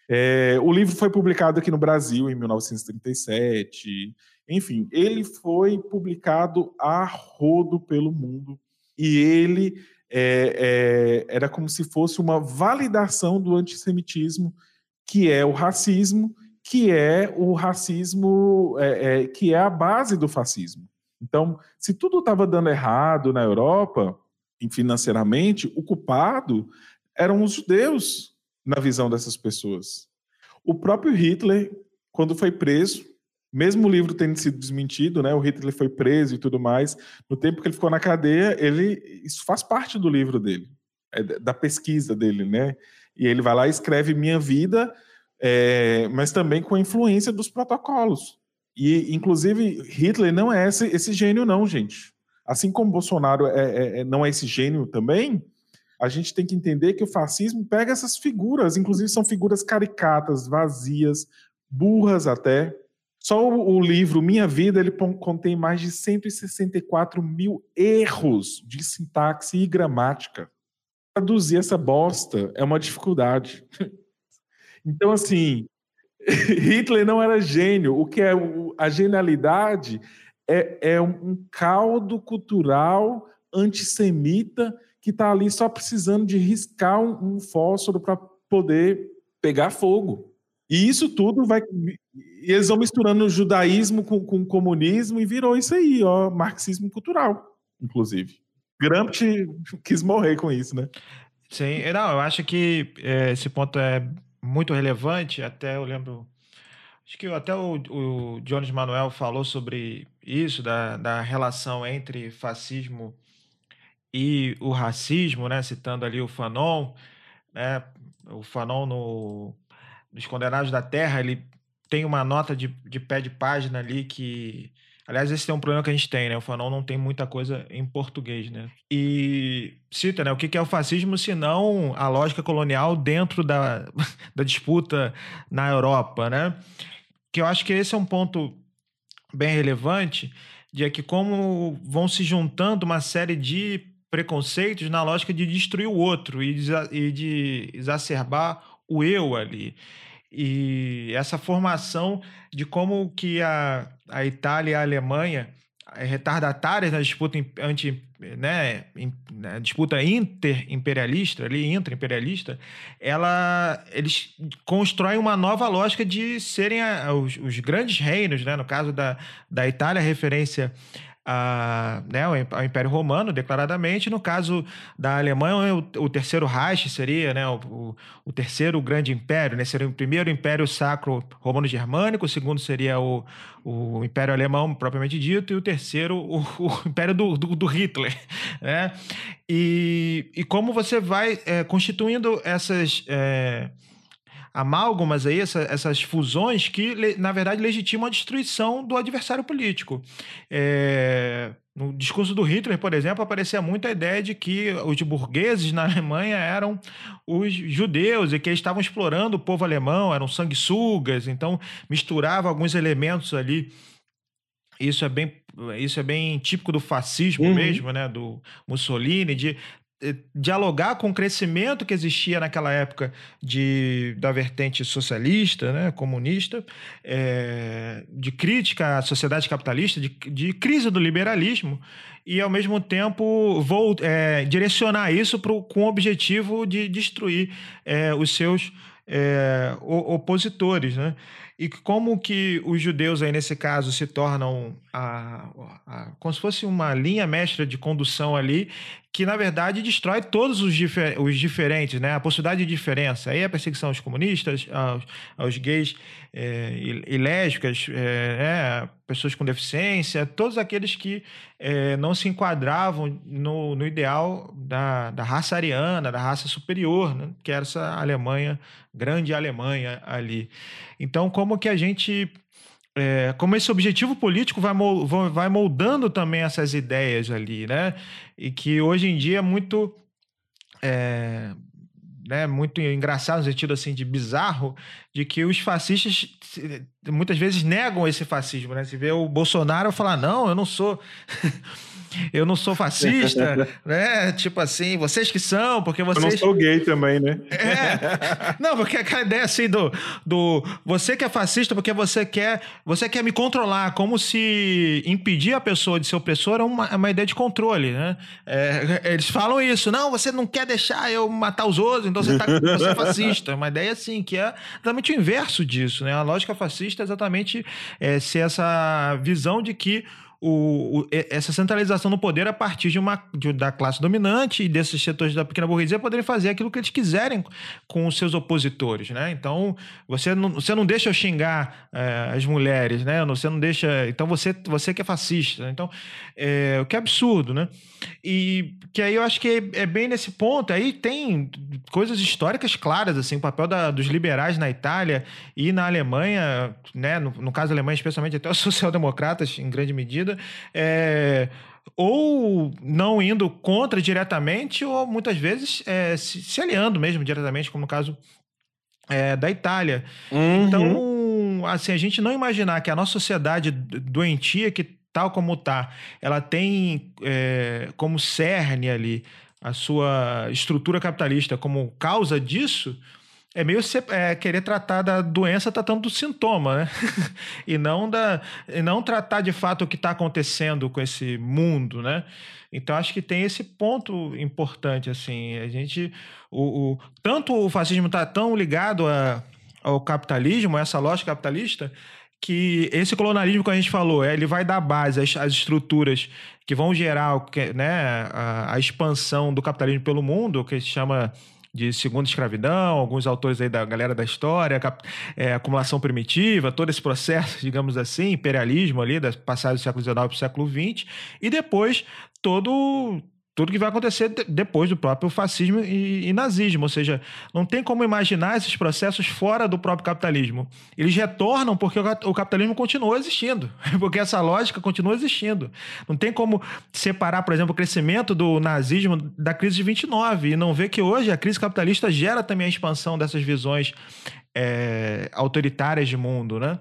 [SPEAKER 2] É, o livro foi publicado aqui no Brasil em 1937. Enfim, ele foi publicado a rodo pelo mundo e ele é, é, era como se fosse uma validação do antissemitismo, que é o racismo, que é o racismo, é, é, que é a base do fascismo. Então, se tudo estava dando errado na Europa, financeiramente, o culpado eram os judeus na visão dessas pessoas. O próprio Hitler, quando foi preso, mesmo o livro tendo sido desmentido, né, o Hitler foi preso e tudo mais, no tempo que ele ficou na cadeia, ele isso faz parte do livro dele, é, da pesquisa dele, né? E ele vai lá e escreve Minha Vida, é, mas também com a influência dos protocolos. E, inclusive, Hitler não é esse, esse gênio, não, gente. Assim como Bolsonaro é, é, é, não é esse gênio também, a gente tem que entender que o fascismo pega essas figuras, inclusive são figuras caricatas, vazias, burras até. Só o, o livro Minha Vida ele contém mais de 164 mil erros de sintaxe e gramática. Traduzir essa bosta é uma dificuldade. Então, assim, Hitler não era gênio. O que é a genialidade é, é um caldo cultural antissemita que está ali só precisando de riscar um, um fósforo para poder pegar fogo. E isso tudo vai. E eles vão misturando o judaísmo com, com o comunismo e virou isso aí, ó, marxismo cultural, inclusive. Gramsci quis morrer com isso, né?
[SPEAKER 1] Sim, não, eu acho que é, esse ponto é muito relevante. Até eu lembro, acho que até o, o Jones Manuel falou sobre isso, da, da relação entre fascismo e o racismo, né? Citando ali o Fanon, né? O Fanon no dos Condenados da Terra, ele tem uma nota de, de pé de página ali que Aliás, esse é um problema que a gente tem, né? O Fanon não tem muita coisa em português, né? E cita, né? O que é o fascismo se não a lógica colonial dentro da, da disputa na Europa, né? Que eu acho que esse é um ponto bem relevante, de que como vão se juntando uma série de preconceitos na lógica de destruir o outro e de, e de exacerbar o eu ali. E essa formação de como que a, a Itália e a Alemanha eh, retardatárias na disputa anti, né, na disputa interimperialista, ali intra-imperialista, ela eles constroem uma nova lógica de serem a, os, os, grandes reinos, né, no caso da, da Itália, referência a, né, ao Império Romano, declaradamente. No caso da Alemanha, o, o terceiro Reich seria né, o, o, terceiro grande império, né, seria o primeiro Império Sacro Romano-Germânico, o segundo seria o, o Império Alemão, propriamente dito, e o terceiro, o, o Império do, do, do, Hitler. Né? E, e como você vai é, constituindo essas. É, amálgamas aí, essa, essas fusões que, na verdade, legitimam a destruição do adversário político. É, no discurso do Hitler, por exemplo, aparecia muito a ideia de que os burgueses na Alemanha eram os judeus e que eles estavam explorando o povo alemão, eram sanguessugas, então misturava alguns elementos ali. Isso é bem isso é bem típico do fascismo uhum. mesmo, né, do Mussolini, de dialogar com o crescimento que existia naquela época de, da vertente socialista, né, comunista, é, de crítica à sociedade capitalista, de, de, crise do liberalismo, e ao mesmo tempo vou é, direcionar isso pro, com o objetivo de destruir é, os seus opositores. Né? E como que os judeus aí nesse caso se tornam a, a, como se fosse uma linha mestra de condução ali, que na verdade destrói todos os, difer os diferentes, né? A possibilidade de diferença. Aí a perseguição aos comunistas, aos, aos gays é, e, e, lésbicas, é, é, pessoas com deficiência, todos aqueles que é, não se enquadravam no, no ideal da, da raça ariana, da raça superior, né? que era essa Alemanha, grande Alemanha ali. Então, como que a gente é, como esse objetivo político vai, moldando também essas ideias ali, né? E que hoje em dia é muito. É, né, muito engraçado no sentido assim de bizarro, de que os fascistas muitas vezes negam esse fascismo, né? Se vê o Bolsonaro falar, não, eu não sou eu não sou fascista, né? Tipo assim, vocês que são, porque vocês. Eu
[SPEAKER 2] não sou gay também, né?
[SPEAKER 1] É. Não, porque aquela ideia assim do, do você que é fascista porque você quer, você quer me controlar, como se impedir a pessoa de ser opressora é uma, é uma ideia de controle, né? É, eles falam isso, não, você não quer deixar eu matar os outros, então você, tá, você é fascista. É uma ideia assim, que é exatamente o inverso disso, né? A lógica fascista é exatamente é, ser essa visão de que o, o, essa centralização no poder a partir de uma de, da classe dominante e desses setores da pequena burguesia poderem fazer aquilo que eles quiserem com os seus opositores, né? Então você não, você não deixa eu xingar é, as mulheres, né? Você não deixa, então você você que é fascista, então é, o que é absurdo, né? E que aí eu acho que é, é bem nesse ponto. Aí tem coisas históricas claras assim, o papel da, dos liberais na Itália e na Alemanha, né? No, no caso da Alemanha especialmente até os social-democratas em grande medida é, ou não indo contra diretamente, ou muitas vezes é, se, se, aliando mesmo diretamente, como no caso é, da Itália. Uhum. Então, assim, a gente não imaginar que a nossa sociedade doentia, que tal como está, ela tem é, como cerne ali a sua estrutura capitalista como causa disso, é meio é, querer tratar da doença tratando do sintoma, né? e, não da, e não tratar de fato o que está acontecendo com esse mundo, né? Então acho que tem esse ponto importante, assim. A gente. O, o tanto o fascismo está tão ligado a, ao capitalismo, essa lógica capitalista, que esse colonialismo que a gente falou, é, ele vai dar base às, às estruturas que vão gerar né, a, a expansão do capitalismo pelo mundo, que se chama de segunda escravidão, alguns autores aí da galera da história, é, acumulação primitiva, todo esse processo, digamos assim, imperialismo ali, da passagem do século XIX para o século XX, e depois todo tudo que vai acontecer depois do próprio fascismo e, e, nazismo. Ou seja, não tem como imaginar esses processos fora do próprio capitalismo. Eles retornam porque o, o capitalismo continua existindo, porque essa lógica continua existindo. Não tem como separar, por exemplo, o crescimento do nazismo da crise de 29 e não ver que hoje a crise capitalista gera também a expansão dessas visões é, autoritárias de mundo, né?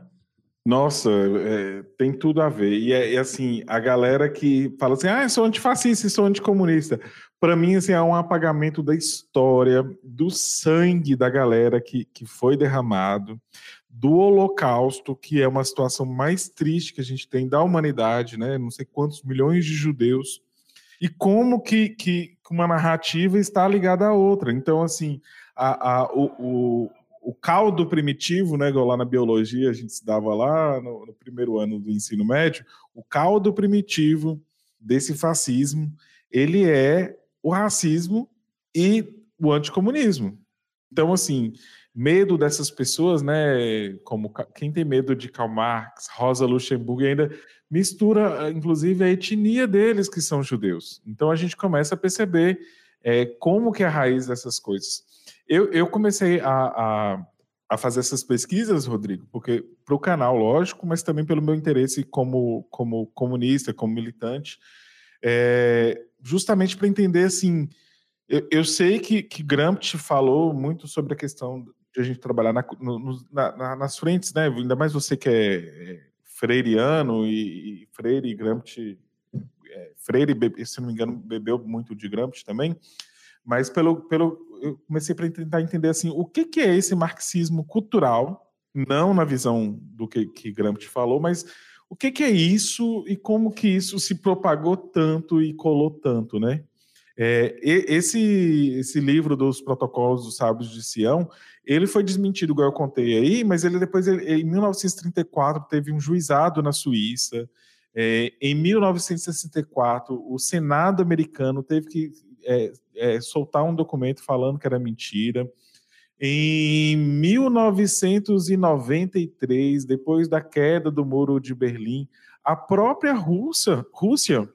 [SPEAKER 2] Nossa, é, tem tudo a ver. E é, é, assim, a galera que fala assim, ah, eu sou antifascista, sou anticomunista. Para mim, assim, é um apagamento da história, do sangue da galera que, que foi derramado, do holocausto, que é uma situação mais triste que a gente tem da humanidade, né? Não sei quantos milhões de judeus. E como que, que uma narrativa está ligada à outra. Então, assim, a, a, o, o caldo primitivo, né, lá na biologia a gente se dava lá no, no, primeiro ano do ensino médio, o caldo primitivo desse fascismo, ele é o racismo e o anticomunismo. Então, assim, medo dessas pessoas, né, como quem tem medo de Karl Marx, Rosa Luxemburgo, ainda mistura, inclusive, a etnia deles, que são judeus. Então, a gente começa a perceber é, como que é a raiz dessas coisas. Eu, eu comecei a, a, a, fazer essas pesquisas, Rodrigo, porque para o canal, lógico, mas também pelo meu interesse como, como comunista, como militante, é, justamente para entender assim. Eu, eu, sei que, que Gramsci falou muito sobre a questão de a gente trabalhar na, no, na, nas frentes, né? Ainda mais você que é, é freiriano e, e Freire e Gramsci, é, Freire, se não me engano, bebeu muito de Gramsci também. Mas pelo, pelo eu comecei para tentar entender assim, o que, que é esse marxismo cultural, não na visão do que, que Gramsci falou, mas o que, que é isso e como que isso se propagou tanto e colou tanto, né? É, esse, esse livro dos protocolos dos sábios de Sião, ele foi desmentido, igual eu contei aí, mas ele depois, ele, em 1934, teve um juizado na Suíça. É, em 1964, o Senado americano teve que é, é, soltar um documento falando que era mentira. Em 1993, depois da queda do muro de Berlim, a própria Rússia, Rússia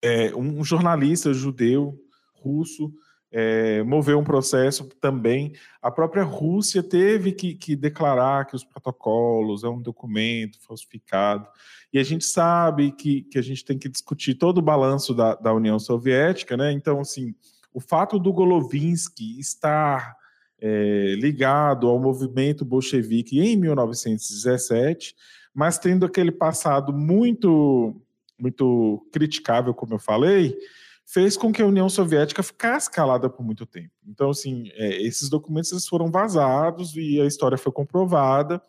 [SPEAKER 2] é, um jornalista judeu russo é, moveu um processo também. A própria Rússia teve que, que, declarar que os protocolos é um documento falsificado. E a gente sabe que, que a gente tem que discutir todo o balanço da, da União Soviética, né? Então, assim, o fato do Golovinsky estar é, ligado ao movimento bolchevique em 1917, mas tendo aquele passado muito, muito criticável, como eu falei, fez com que a União Soviética ficasse calada por muito tempo. Então, assim, é, esses documentos foram vazados e a história foi comprovada,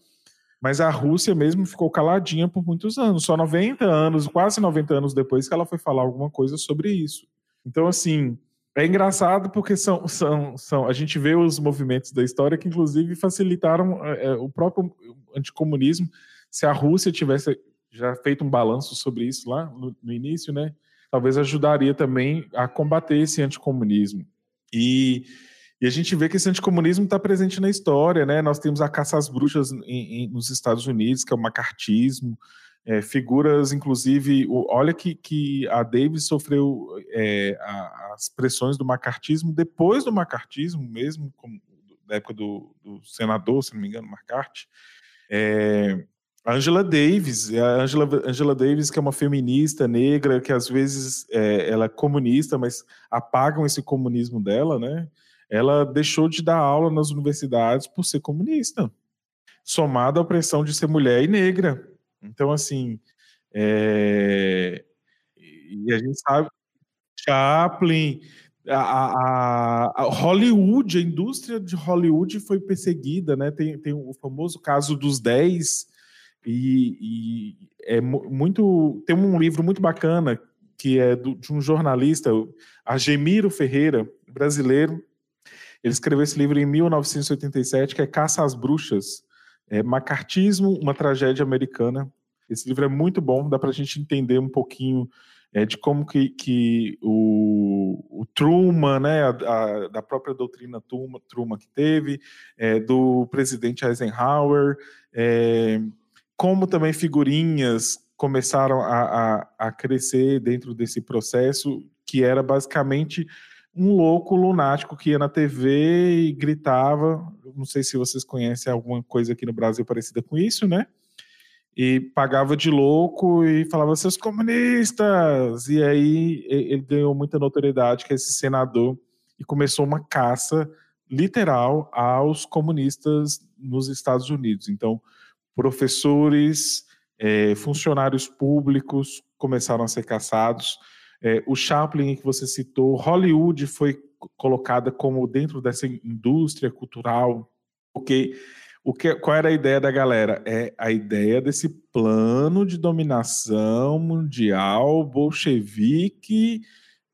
[SPEAKER 2] mas a Rússia mesmo ficou caladinha por muitos anos. Só 90 anos, quase 90 anos depois, que ela foi falar alguma coisa sobre isso. Então, assim, é engraçado porque são, são, são, a gente vê os movimentos da história que, inclusive, facilitaram é, é o próprio anticomunismo. Se a Rússia tivesse já feito um balanço sobre isso lá no, no início, né? Talvez ajudaria também a combater esse anticomunismo. E, e a gente vê que esse anticomunismo está presente na história, né? Nós temos a caça às bruxas em, em, nos Estados Unidos, que é o macartismo, é, figuras, inclusive, o, olha que, que a Davis sofreu é, a, as pressões do macartismo depois do macartismo mesmo, como, da época do, do, senador, se não me engano, McCarthy. É, Angela Davis, a Angela, Angela Davis, que é uma feminista negra, que às vezes é, ela é comunista, mas apagam esse comunismo dela, né? Ela deixou de dar aula nas universidades por ser comunista, somada à pressão de ser mulher e negra. Então, assim, é... e a gente sabe, Chaplin, a, a, a, Hollywood, a indústria de Hollywood foi perseguida, né? Tem, tem o famoso caso dos 10, e, e é muito. Tem um livro muito bacana que é do, de um jornalista, Agemiro Ferreira, brasileiro. Ele escreveu esse livro em 1987, que é Caça às Bruxas, é Macartismo, uma tragédia americana. Esse livro é muito bom, dá para a gente entender um pouquinho é, de como que, que o, o, Truman, né, a, a, da própria doutrina Truman, Truman que teve, é, do presidente Eisenhower, é, como também figurinhas começaram a, a, a crescer dentro desse processo, que era basicamente um louco lunático que ia na TV e gritava. Não sei se vocês conhecem alguma coisa aqui no Brasil parecida com isso, né? E pagava de louco e falava seus comunistas. E aí ele ganhou muita notoriedade, que é esse senador, e começou uma caça literal aos comunistas nos Estados Unidos. Então, professores, é, funcionários públicos começaram a ser caçados. É, o Chaplin que você citou, Hollywood foi colocada como dentro dessa indústria cultural, porque o que, qual era a ideia da galera? É a ideia desse plano de dominação mundial bolchevique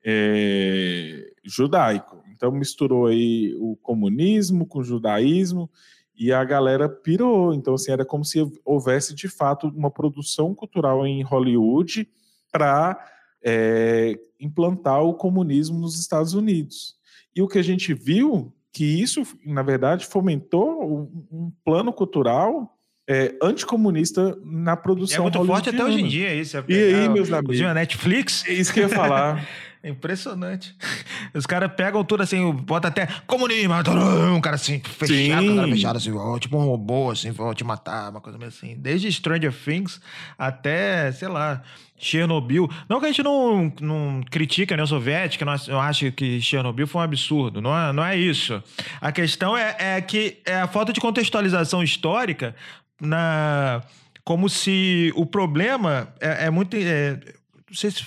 [SPEAKER 2] é, judaico. Então misturou aí o comunismo com o judaísmo e a galera pirou. Então, assim, era como se houvesse de fato uma produção cultural em Hollywood para é, implantar o comunismo nos Estados Unidos. E o que a gente viu que isso, na verdade, fomentou um, plano cultural é, anticomunista na produção.
[SPEAKER 1] É muito forte até hoje em dia isso.
[SPEAKER 2] e aí, meus amigos?
[SPEAKER 1] A Netflix.
[SPEAKER 2] É isso que eu ia falar.
[SPEAKER 1] É impressionante. Os caras pegam tudo assim, bota até comunismo, um cara assim, fechado, cara fechado, assim, ó, tipo um robô, assim, vou te matar, uma coisa meio assim. Desde Stranger Things até, sei lá, Chernobyl. Não que a gente não, não critica a União Soviética, não, eu acho que Chernobyl foi um absurdo, não é, não é isso. A questão é, é que é a falta de contextualização histórica na como se o problema é, é muito. É, sei se.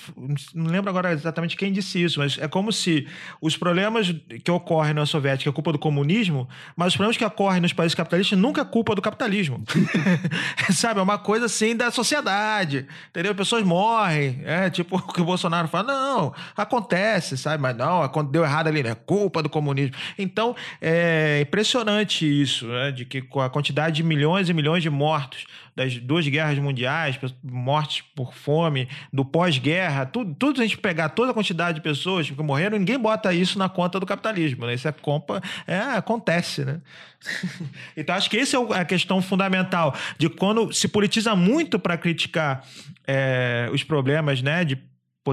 [SPEAKER 1] Não lembro agora exatamente quem disse isso, mas é como se os problemas que ocorrem na Soviética é culpa do comunismo, mas os problemas que ocorrem nos países capitalistas nunca é culpa do capitalismo. Sabe? É uma coisa assim da sociedade. Entendeu? Pessoas morrem. É tipo o que o Bolsonaro fala. Não, acontece, sabe? Mas não, deu errado ali, né? Culpa do comunismo. Então, é impressionante isso, né? De que com a quantidade de milhões e milhões de mortos das duas guerras mundiais, mortes por fome, do pós-guerra, tudo, tudo a gente pegar toda a quantidade de pessoas que morreram, ninguém bota isso na conta do capitalismo, né? Isso é compra, é, acontece, né? então acho que essa é a questão fundamental de quando se politiza muito para criticar é, os problemas, né? De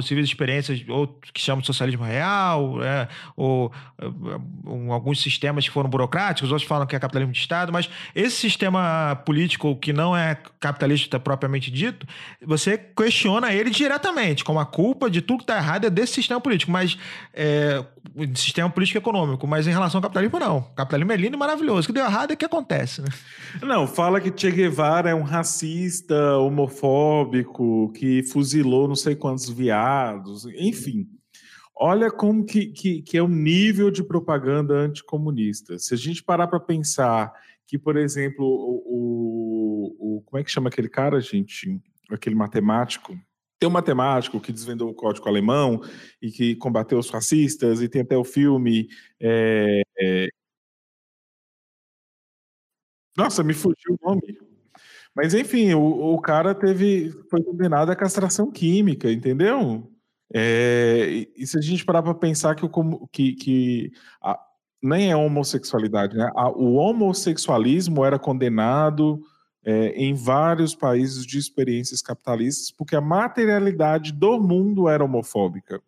[SPEAKER 1] possíveis experiências, ou que chamam de socialismo real, é, ou, ou, alguns sistemas que foram burocráticos, outros falam que é capitalismo de Estado, mas esse sistema político que não é capitalista propriamente dito, você questiona ele diretamente, como a culpa de tudo que está errado é desse sistema político, mas é, sistema político econômico, mas em relação ao capitalismo, não. O capitalismo é lindo e maravilhoso. O que deu errado é que acontece, né?
[SPEAKER 2] Não, fala que Che Guevara é um racista, homofóbico, que fuzilou não sei quantos viados, enfim. Olha como que, que, que é o nível de propaganda anticomunista. Se a gente parar para pensar que, por exemplo, o, o, o, Como é que chama aquele cara, gente? Aquele matemático tem um matemático que desvendou o código alemão e que combateu os fascistas, e tem até o filme. É, é... Nossa, me fugiu o nome. Mas enfim, o, o cara teve foi condenado à castração química, entendeu? É, e, se a gente parar para pensar que, o, que, que a, nem é homossexualidade, né? A, o homossexualismo era condenado é, em vários países de experiências capitalistas porque a materialidade do mundo era homofóbica.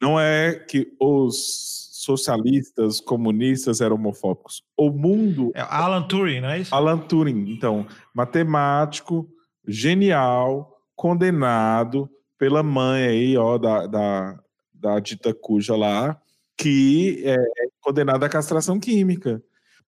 [SPEAKER 2] Não é que os socialistas, comunistas eram homofóbicos. O mundo.
[SPEAKER 1] É Alan Turing, não é isso?
[SPEAKER 2] Alan Turing, então, matemático, genial, condenado pela mãe aí, ó, da, da, da dita cuja lá, que é condenada à castração química.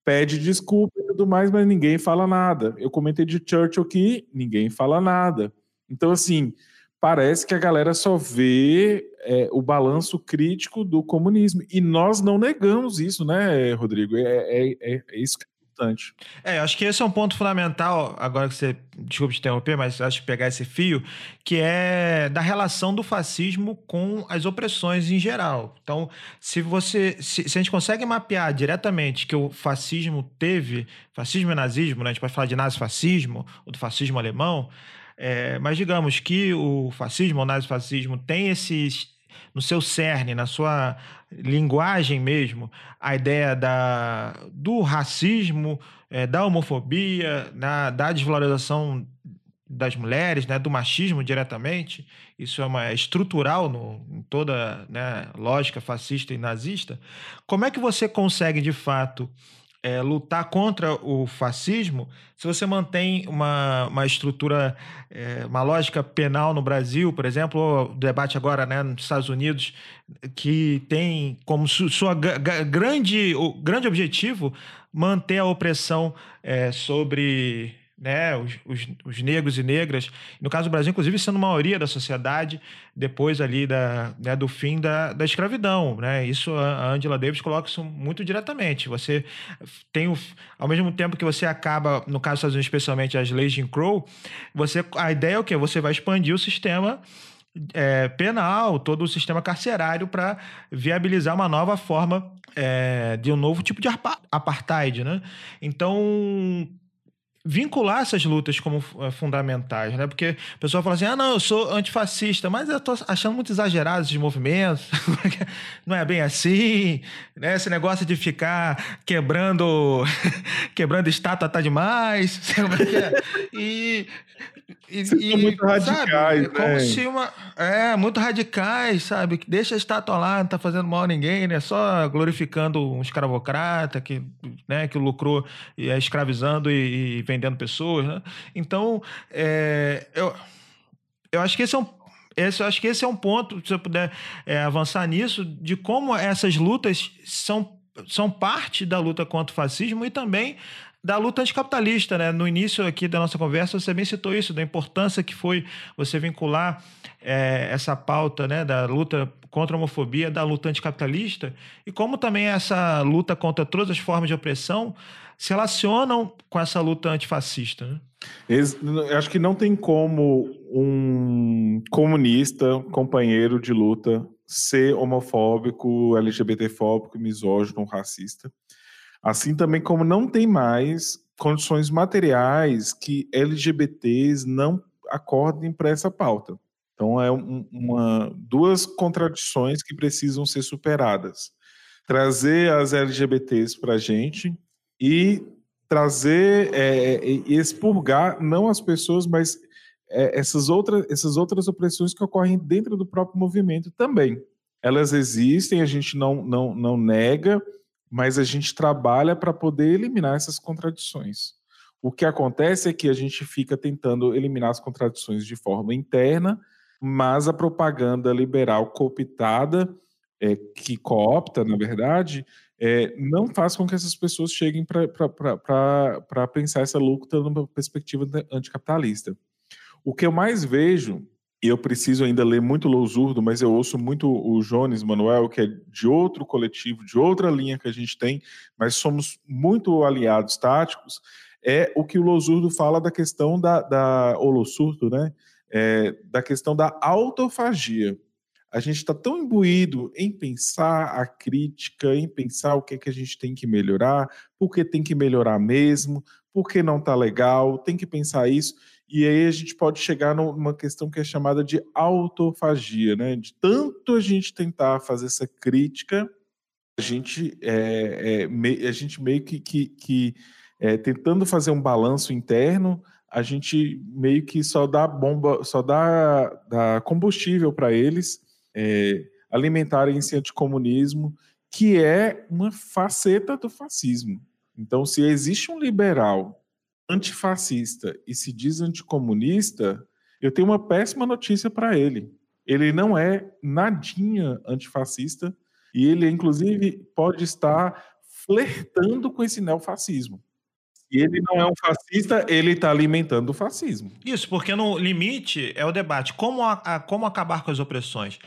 [SPEAKER 2] Pede desculpa e tudo mais, mas ninguém fala nada. Eu comentei de Churchill aqui, ninguém fala nada. Então, assim, parece que a galera só vê é, o balanço crítico do comunismo. E nós não negamos isso, né, Rodrigo? É, é, é, é isso que é importante.
[SPEAKER 1] É, acho que esse é um ponto fundamental, agora que você, desculpe te interromper, mas acho que pegar esse fio, que é da relação do fascismo com as opressões em geral. Então, se você. Se, se a gente consegue mapear diretamente que o fascismo teve, fascismo e nazismo, né? A gente pode falar de nazifascismo ou do fascismo alemão. É, mas digamos que o fascismo, o nazifascismo, tem esses no seu cerne, na sua linguagem mesmo, a ideia da, do racismo, é, da homofobia, na, da desvalorização das mulheres, né, do machismo diretamente, isso é uma é estrutural no, em toda né, lógica fascista e nazista. Como é que você consegue de fato é, lutar contra o fascismo se você mantém uma, uma estrutura, é, uma lógica penal no Brasil, por exemplo, o debate agora né, nos Estados Unidos, que tem como su, sua grande, o grande objetivo manter a opressão é, sobre né, os, os, os, negros e negras, no caso do Brasil, inclusive, sendo maioria da sociedade, depois ali da, né, do fim da, da escravidão. Né? Isso a Angela Davis coloca isso muito diretamente. Você tem, o, ao mesmo tempo que você acaba, no caso dos Estados Unidos, especialmente as leis de Jim Crow, você, a ideia é o quê? Você vai expandir o sistema é, penal, todo o sistema carcerário para viabilizar uma nova forma é, de um novo tipo de apartheid, né? Então, vincular essas lutas como uh, fundamentais, né? Porque o pessoal fala assim: ah, não, eu sou antifascista, mas eu tô achando muito exagerado esses movimentos, não é bem assim, né? Esse negócio de ficar quebrando, quebrando estátua tá demais, é? e
[SPEAKER 2] e, e muito radicais, sabe? É
[SPEAKER 1] como né? se uma. É, muito radicais, sabe? Deixa a estátua lá, não tá fazendo mal a ninguém, né? Só glorificando um escravocrata que, né, que lucrou é, escravizando e, e vendendo pessoas, né? Então, é, eu, eu acho que esse é um esse, acho que esse é um ponto, se eu puder é, avançar nisso, de como essas lutas são, são parte da luta contra o fascismo e também da luta anticapitalista, né? No início aqui da nossa conversa, você bem citou isso, da importância que foi você vincular é, essa pauta, né, da luta contra a homofobia, da luta anticapitalista, e como também essa luta contra todas as formas de opressão se relacionam com essa luta antifascista. Né?
[SPEAKER 2] Eu acho que não tem como um comunista, companheiro de luta, ser homofóbico, LGBTfóbico, misógino, racista. Assim também como não tem mais condições materiais que LGBTs não acordem para essa pauta. Então é um, uma duas contradições que precisam ser superadas. Trazer as LGBTs para a gente e trazer é, e expurgar não as pessoas, mas é, essas, outras, essas outras opressões que ocorrem dentro do próprio movimento também. Elas existem, a gente não, não, não nega, mas a gente trabalha para poder eliminar essas contradições. O que acontece é que a gente fica tentando eliminar as contradições de forma interna, mas a propaganda liberal cooptada, é, que coopta, na verdade, é, não faz com que essas pessoas cheguem para pensar essa luta numa perspectiva anticapitalista. O que eu mais vejo e eu preciso ainda ler muito Lousurdo, mas eu ouço muito o Jones Manuel, que é de outro coletivo, de outra linha que a gente tem, mas somos muito aliados táticos, é o que o Lousurdo fala da questão da, da o Lousurdo, né, é, da questão da autofagia. A gente está tão imbuído em pensar a crítica, em pensar o que, é que a gente tem que melhorar, porque tem que melhorar mesmo, porque não está legal, tem que pensar isso. E aí a gente pode chegar numa questão que é chamada de autofagia, né? De tanto a gente tentar fazer essa crítica, a gente, é, é, a gente meio que, que, que é, tentando fazer um balanço interno, a gente meio que só dá bomba, só dá, dá combustível para eles é, alimentarem esse anticomunismo, que é uma faceta do fascismo. Então, se existe um liberal antifascista e se diz anticomunista, eu tenho uma péssima notícia para ele. Ele não é nadinha antifascista e ele, inclusive, pode estar flertando com esse neofascismo. Se ele não é um fascista, ele está alimentando o fascismo.
[SPEAKER 1] Isso, porque no limite é o debate. Como, a, a, como acabar com as opressões?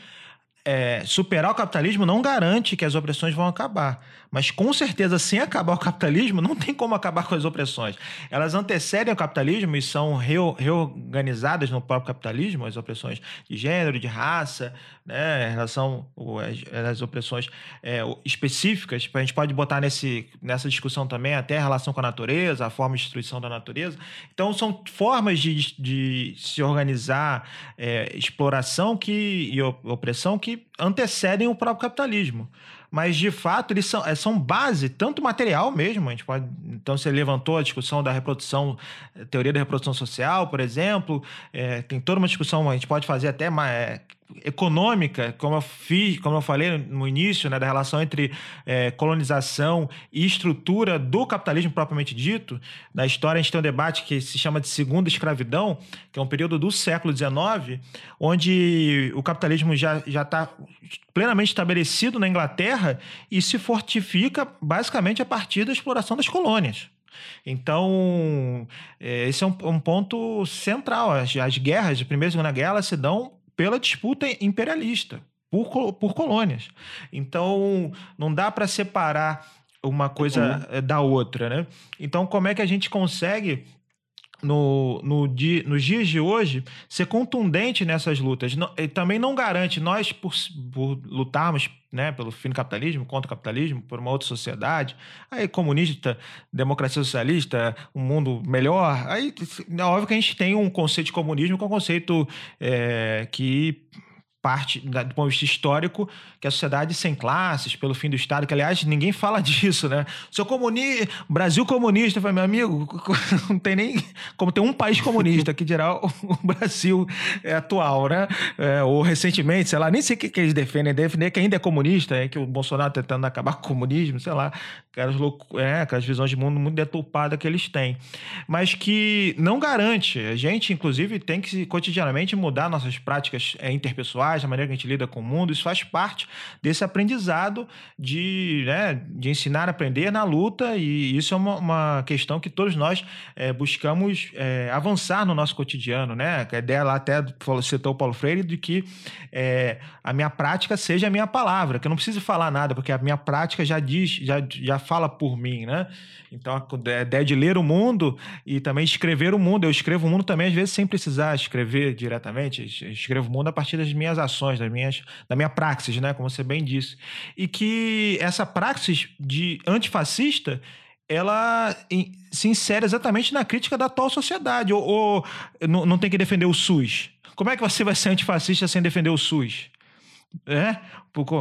[SPEAKER 1] É, superar o capitalismo não garante que as opressões vão acabar. Mas com certeza, sem acabar o capitalismo, não tem como acabar com as opressões. Elas antecedem o capitalismo e são reorganizadas no próprio capitalismo, as opressões de gênero, de raça, né, em relação às, opressões é, específicas. A gente pode botar nesse, nessa discussão também até a relação com a natureza, a forma de destruição da natureza. Então, são formas de, de se organizar, é, exploração que, e opressão que antecedem o próprio capitalismo mas de fato eles são, é, são base, tanto material mesmo, a gente pode. Então você levantou a discussão da reprodução, teoria da reprodução social, por exemplo, é, tem toda uma discussão, a gente pode fazer até mais. Econômica, como eu fiz, como eu falei no início, né, da relação entre é, colonização e estrutura do capitalismo propriamente dito. Na história a gente tem um debate que se chama de segunda escravidão, que é um período do século XIX, onde o capitalismo já já está plenamente estabelecido na Inglaterra e se fortifica basicamente a partir da exploração das colônias. Então, é, esse é um, um ponto central. As, as guerras, a Primeira e Segunda Guerra, se dão pela disputa imperialista por, por colônias. Então, não dá para separar uma coisa uhum. da outra, né? Então, como é que a gente consegue no, no dia, nos dias de hoje, ser contundente nessas lutas. Não, também não garante nós, por, por lutarmos né, pelo fim do capitalismo, contra o capitalismo, por uma outra sociedade, aí comunista, democracia socialista, um mundo melhor, aí é óbvio que a gente tem um conceito de comunismo que é um conceito é, que parte do ponto de vista histórico que a sociedade sem classes pelo fim do Estado que aliás ninguém fala disso né? Seu comunista Brasil comunista. Foi meu amigo não tem nem como tem um país comunista que dirá o, Brasil é atual né? É, ou recentemente sei lá nem sei o que, que eles defendem. Defender que ainda é comunista é que o Bolsonaro tá tentando acabar com o comunismo sei lá. Aquelas, louco, é, aquelas visões de mundo muito deturpadas que eles têm. Mas que não garante. A gente inclusive tem que cotidianamente mudar nossas práticas é, interpessoais a maneira que a gente lida com o mundo, isso faz parte desse aprendizado de, né, de ensinar a aprender na luta, e isso é uma, uma questão que todos nós é, buscamos é, avançar no nosso cotidiano, né? A ideia lá até citou o Paulo Freire de que é, a minha prática seja a minha palavra, que eu não preciso falar nada, porque a minha prática já diz, já, já fala por mim, né? Então, a ideia de ler o mundo e também escrever o mundo. Eu escrevo o mundo também, às vezes, sem precisar escrever diretamente. Eu escrevo o mundo a partir das minhas ações, das minhas, da minha praxis, né? Como você bem disse. E que essa praxis de antifascista ela se insere exatamente na crítica da atual sociedade. Ou, ou não, não tem que defender o SUS. Como é que você vai ser antifascista sem defender o SUS? É? Porque,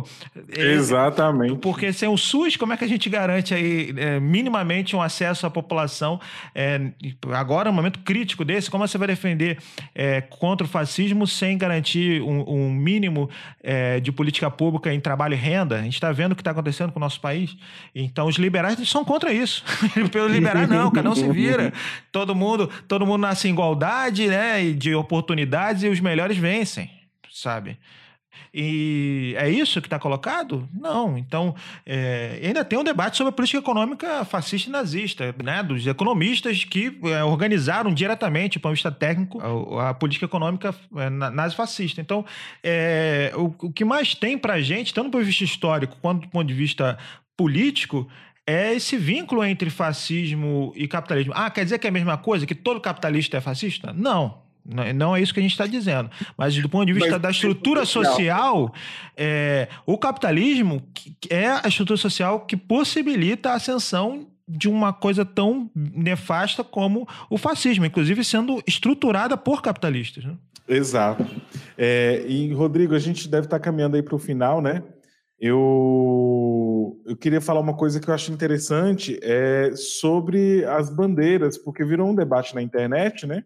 [SPEAKER 2] Exatamente.
[SPEAKER 1] Porque sem o SUS, como é que a gente garante aí é, minimamente um acesso à população? É, agora, um momento crítico desse, como você vai defender é, contra o fascismo sem garantir um, um mínimo é, de política pública em trabalho e renda? A gente está vendo o que está acontecendo com o nosso país. Então, os liberais são contra isso. Pelo liberal, não, cada um se vira. Todo mundo, todo mundo nasce em igualdade né, de oportunidades e os melhores vencem, sabe? E é isso que está colocado? Não. Então, é, ainda tem um debate sobre a política econômica fascista e nazista, né? dos economistas que é, organizaram diretamente, do ponto de vista técnico, a, a política econômica é, nazi-fascista. Então, é, o, o, que mais tem para a gente, tanto do ponto de vista histórico quanto do ponto de vista político, é esse vínculo entre fascismo e capitalismo. Ah, quer dizer que é a mesma coisa? Que todo capitalista é fascista? Não. Não é isso que a gente está dizendo. Mas do ponto de vista Mas, da estrutura social, é, o capitalismo é a estrutura social que possibilita a ascensão de uma coisa tão nefasta como o fascismo, inclusive sendo estruturada por capitalistas. Né?
[SPEAKER 2] Exato. É, e, Rodrigo, a gente deve estar caminhando aí para o final, né? Eu, eu queria falar uma coisa que eu acho interessante é sobre as bandeiras, porque virou um debate na internet, né?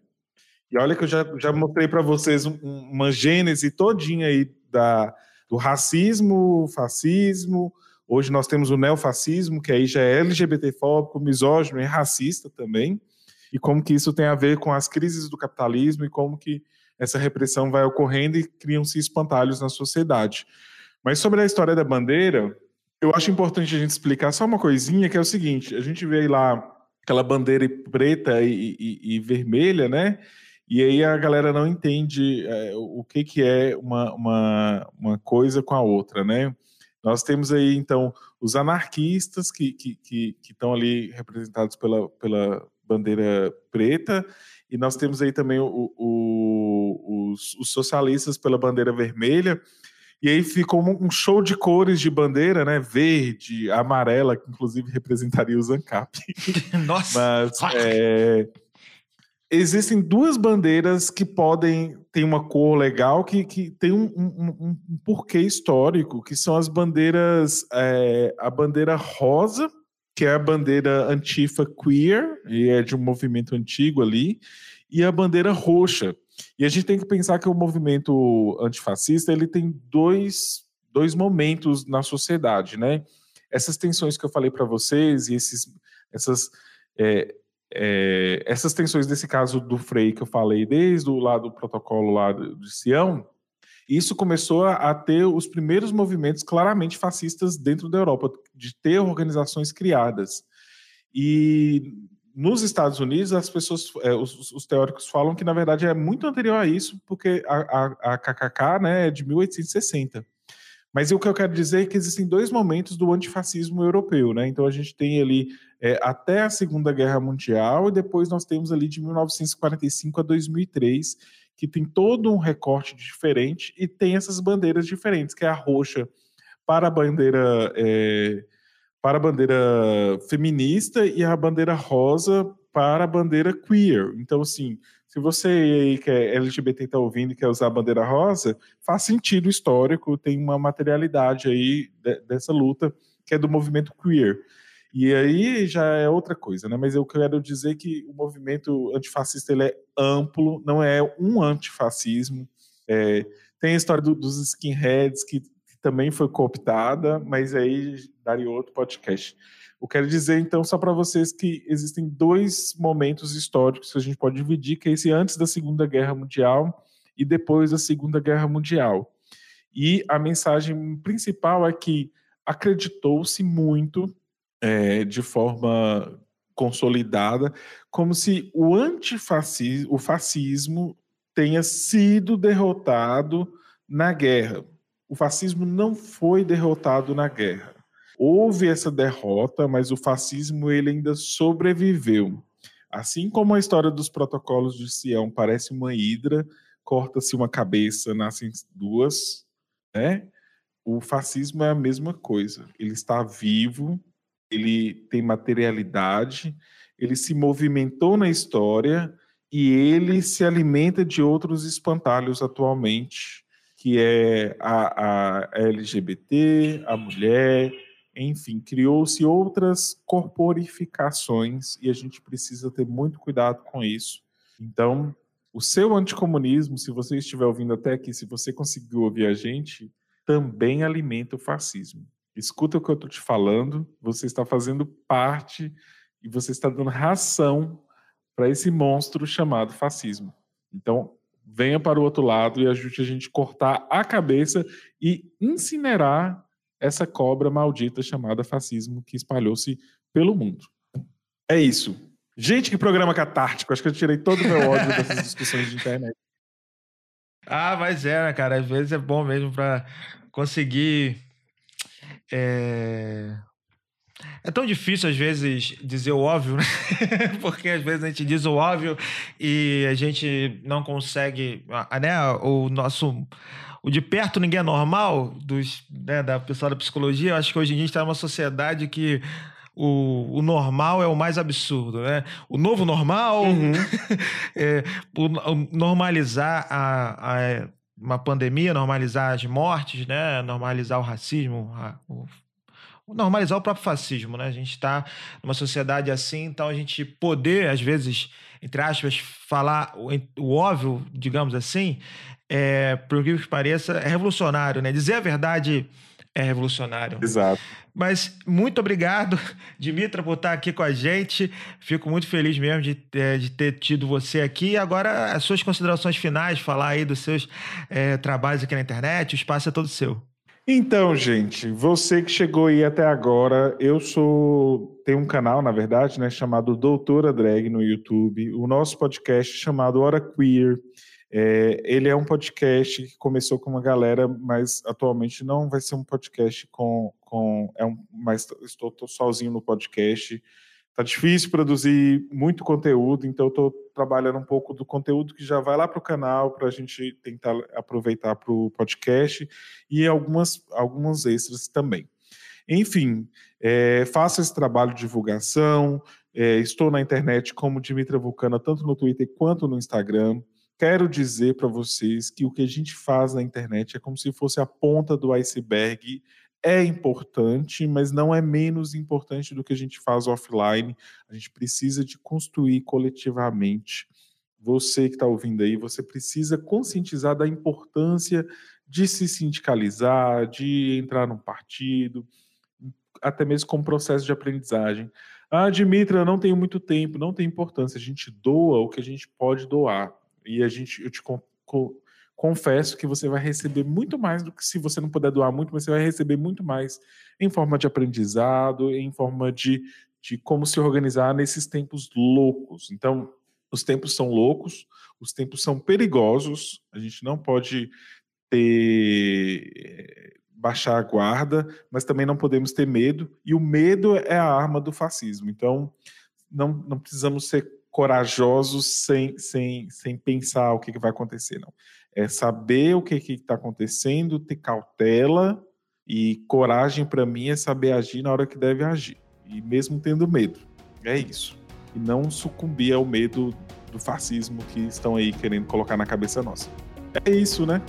[SPEAKER 2] E olha que eu já, já mostrei para vocês um, uma gênese todinha aí da, do racismo, fascismo. Hoje nós temos o neofascismo, que aí já é LGBTfóbico, misógino e racista também. E como que isso tem a ver com as crises do capitalismo e como que essa repressão vai ocorrendo e criam-se espantalhos na sociedade. Mas sobre a história da bandeira, eu acho importante a gente explicar só uma coisinha, que é o seguinte: a gente vê lá aquela bandeira preta e, e, e vermelha, né? E aí a galera não entende é, o que, que é uma, uma, uma coisa com a outra, né? Nós temos aí, então, os anarquistas que, que, que, que estão ali representados pela, pela bandeira preta, e nós temos aí também o, o, os, os, socialistas pela bandeira vermelha, e aí ficou um show de cores de bandeira, né? Verde, amarela, que inclusive representaria o Zancap.
[SPEAKER 1] Nossa!
[SPEAKER 2] Mas é, existem duas bandeiras que podem ter uma cor legal, que, que tem um, um, um porquê histórico, que são as bandeiras, é, a bandeira rosa, que é a bandeira antifa queer, e é de um movimento antigo ali, e a bandeira roxa. E a gente tem que pensar que o movimento antifascista ele tem dois, dois momentos na sociedade, né? Essas tensões que eu falei para vocês e esses, essas, é, é, essas tensões desse caso do Frei que eu falei desde o lado do protocolo lá de Sião, isso começou a, ter os primeiros movimentos claramente fascistas dentro da Europa, de ter organizações criadas. E nos Estados Unidos, as pessoas, é, os, os, teóricos falam que, na verdade, é muito anterior a isso, porque a, a, a KKK né, é de 1860. Mas o que eu quero dizer é que existem dois momentos do antifascismo europeu, né? Então a gente tem ali é, até a Segunda Guerra Mundial e depois nós temos ali de 1945 a 2003 que tem todo um recorte diferente e tem essas bandeiras diferentes, que é a roxa para a bandeira é, para a bandeira feminista e a bandeira rosa para a bandeira queer. Então, assim, se você aí que é LGBT está ouvindo e quer usar a bandeira rosa, faz sentido histórico, tem uma materialidade aí de, dessa luta que é do movimento queer. E aí já é outra coisa, né? Mas eu quero dizer que o movimento antifascista ele é amplo, não é um antifascismo. É, tem a história do, dos skinheads, que, que, também foi cooptada, mas aí daria outro podcast. Eu quero dizer, então, só para vocês que existem dois momentos históricos que a gente pode dividir, que é esse antes da Segunda Guerra Mundial e depois da Segunda Guerra Mundial. E a mensagem principal é que acreditou-se muito é, de forma consolidada, como se o antifascismo, o fascismo tenha sido derrotado na guerra. O fascismo não foi derrotado na guerra. Houve essa derrota, mas o fascismo ele ainda sobreviveu. Assim como a história dos protocolos de Sião parece uma hidra, corta-se uma cabeça, nascem duas, né? O fascismo é a mesma coisa. Ele está vivo, ele tem materialidade, ele se movimentou na história e ele se alimenta de outros espantalhos atualmente, que é a, a LGBT, a mulher, enfim, criou-se outras corporificações e a gente precisa ter muito cuidado com isso. Então, o seu anticomunismo, se você estiver ouvindo até aqui, se você conseguiu ouvir a gente, também alimenta o fascismo escuta o que eu estou te falando, você está fazendo parte e você está dando ração para esse monstro chamado fascismo. Então, venha para o outro lado e ajude a gente a cortar a cabeça e incinerar essa cobra maldita chamada fascismo que espalhou-se pelo mundo. É isso. Gente, que programa catártico. Acho que eu tirei todo o meu ódio dessas discussões de internet.
[SPEAKER 1] Ah, mas é, né, cara? Às vezes é bom mesmo para conseguir é... É tão difícil, às vezes, dizer o óbvio, né? Porque às vezes a gente diz o óbvio e a gente não consegue. Né? O nosso. O de perto ninguém é normal, dos, né, da pessoa da psicologia. Eu acho que hoje em dia a gente está numa sociedade que o, o normal é o mais absurdo, né? O novo normal, uhum. é, o, o normalizar a, a, uma pandemia, normalizar as mortes, né? Normalizar o racismo, a, o normalizar o próprio fascismo, né? A gente está numa sociedade assim, então a gente poder, às vezes, entre aspas, falar o, o óbvio, digamos assim, é, por que pareça, é revolucionário, né? Dizer a verdade é revolucionário.
[SPEAKER 2] Exato.
[SPEAKER 1] Mas muito obrigado, Dimitra, por estar aqui com a gente. Fico muito feliz mesmo de, é, de ter tido você aqui. Agora, as suas considerações finais, falar aí dos seus é, trabalhos aqui na internet, o espaço é todo seu.
[SPEAKER 2] Então, gente, você que chegou aí até agora, eu sou. Tem um canal, na verdade, né, chamado Doutora Drag no YouTube. O nosso podcast chamado Hora Queer. É, ele é um podcast que começou com uma galera, mas atualmente não vai ser um podcast com. com é um, mas estou, sozinho no podcast. Tá difícil produzir muito conteúdo, então estou trabalhando um pouco do conteúdo que já vai lá para o canal para a gente tentar aproveitar para o podcast e algumas, algumas extras também. Enfim, é, faço esse trabalho de divulgação, é, estou na internet como Dimitra Vulcana, tanto no Twitter quanto no Instagram. Quero dizer para vocês que o que a gente faz na internet é como se fosse a ponta do iceberg é importante, mas não é menos importante do que a gente faz offline. A gente precisa de construir coletivamente. Você que está ouvindo aí, você precisa conscientizar da importância de se sindicalizar, de entrar num partido, até mesmo como processo de aprendizagem. Ah, Dimitra, não tenho muito tempo, não tem importância. A gente doa o que a gente pode doar. E a gente, eu te confesso que você vai receber muito mais do que se você não puder doar muito, mas você vai receber muito mais em forma de aprendizado, em forma de, de como se organizar nesses tempos loucos. Então, os tempos são loucos, os tempos são perigosos, a gente não pode ter baixar a guarda, mas também não podemos ter medo, e o medo é a arma do fascismo. Então, não, não precisamos ser corajosos sem, sem, sem pensar o que, que vai acontecer, não. É saber o que está acontecendo, ter cautela e coragem para mim é saber agir na hora que deve agir. E mesmo tendo medo. É isso. E não sucumbir ao medo do fascismo que estão aí querendo colocar na cabeça nossa. É isso, né?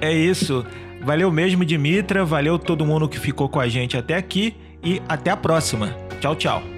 [SPEAKER 1] é isso. Valeu mesmo, Dimitra. Valeu todo mundo que ficou com a gente até aqui. E até a próxima. Tchau, tchau.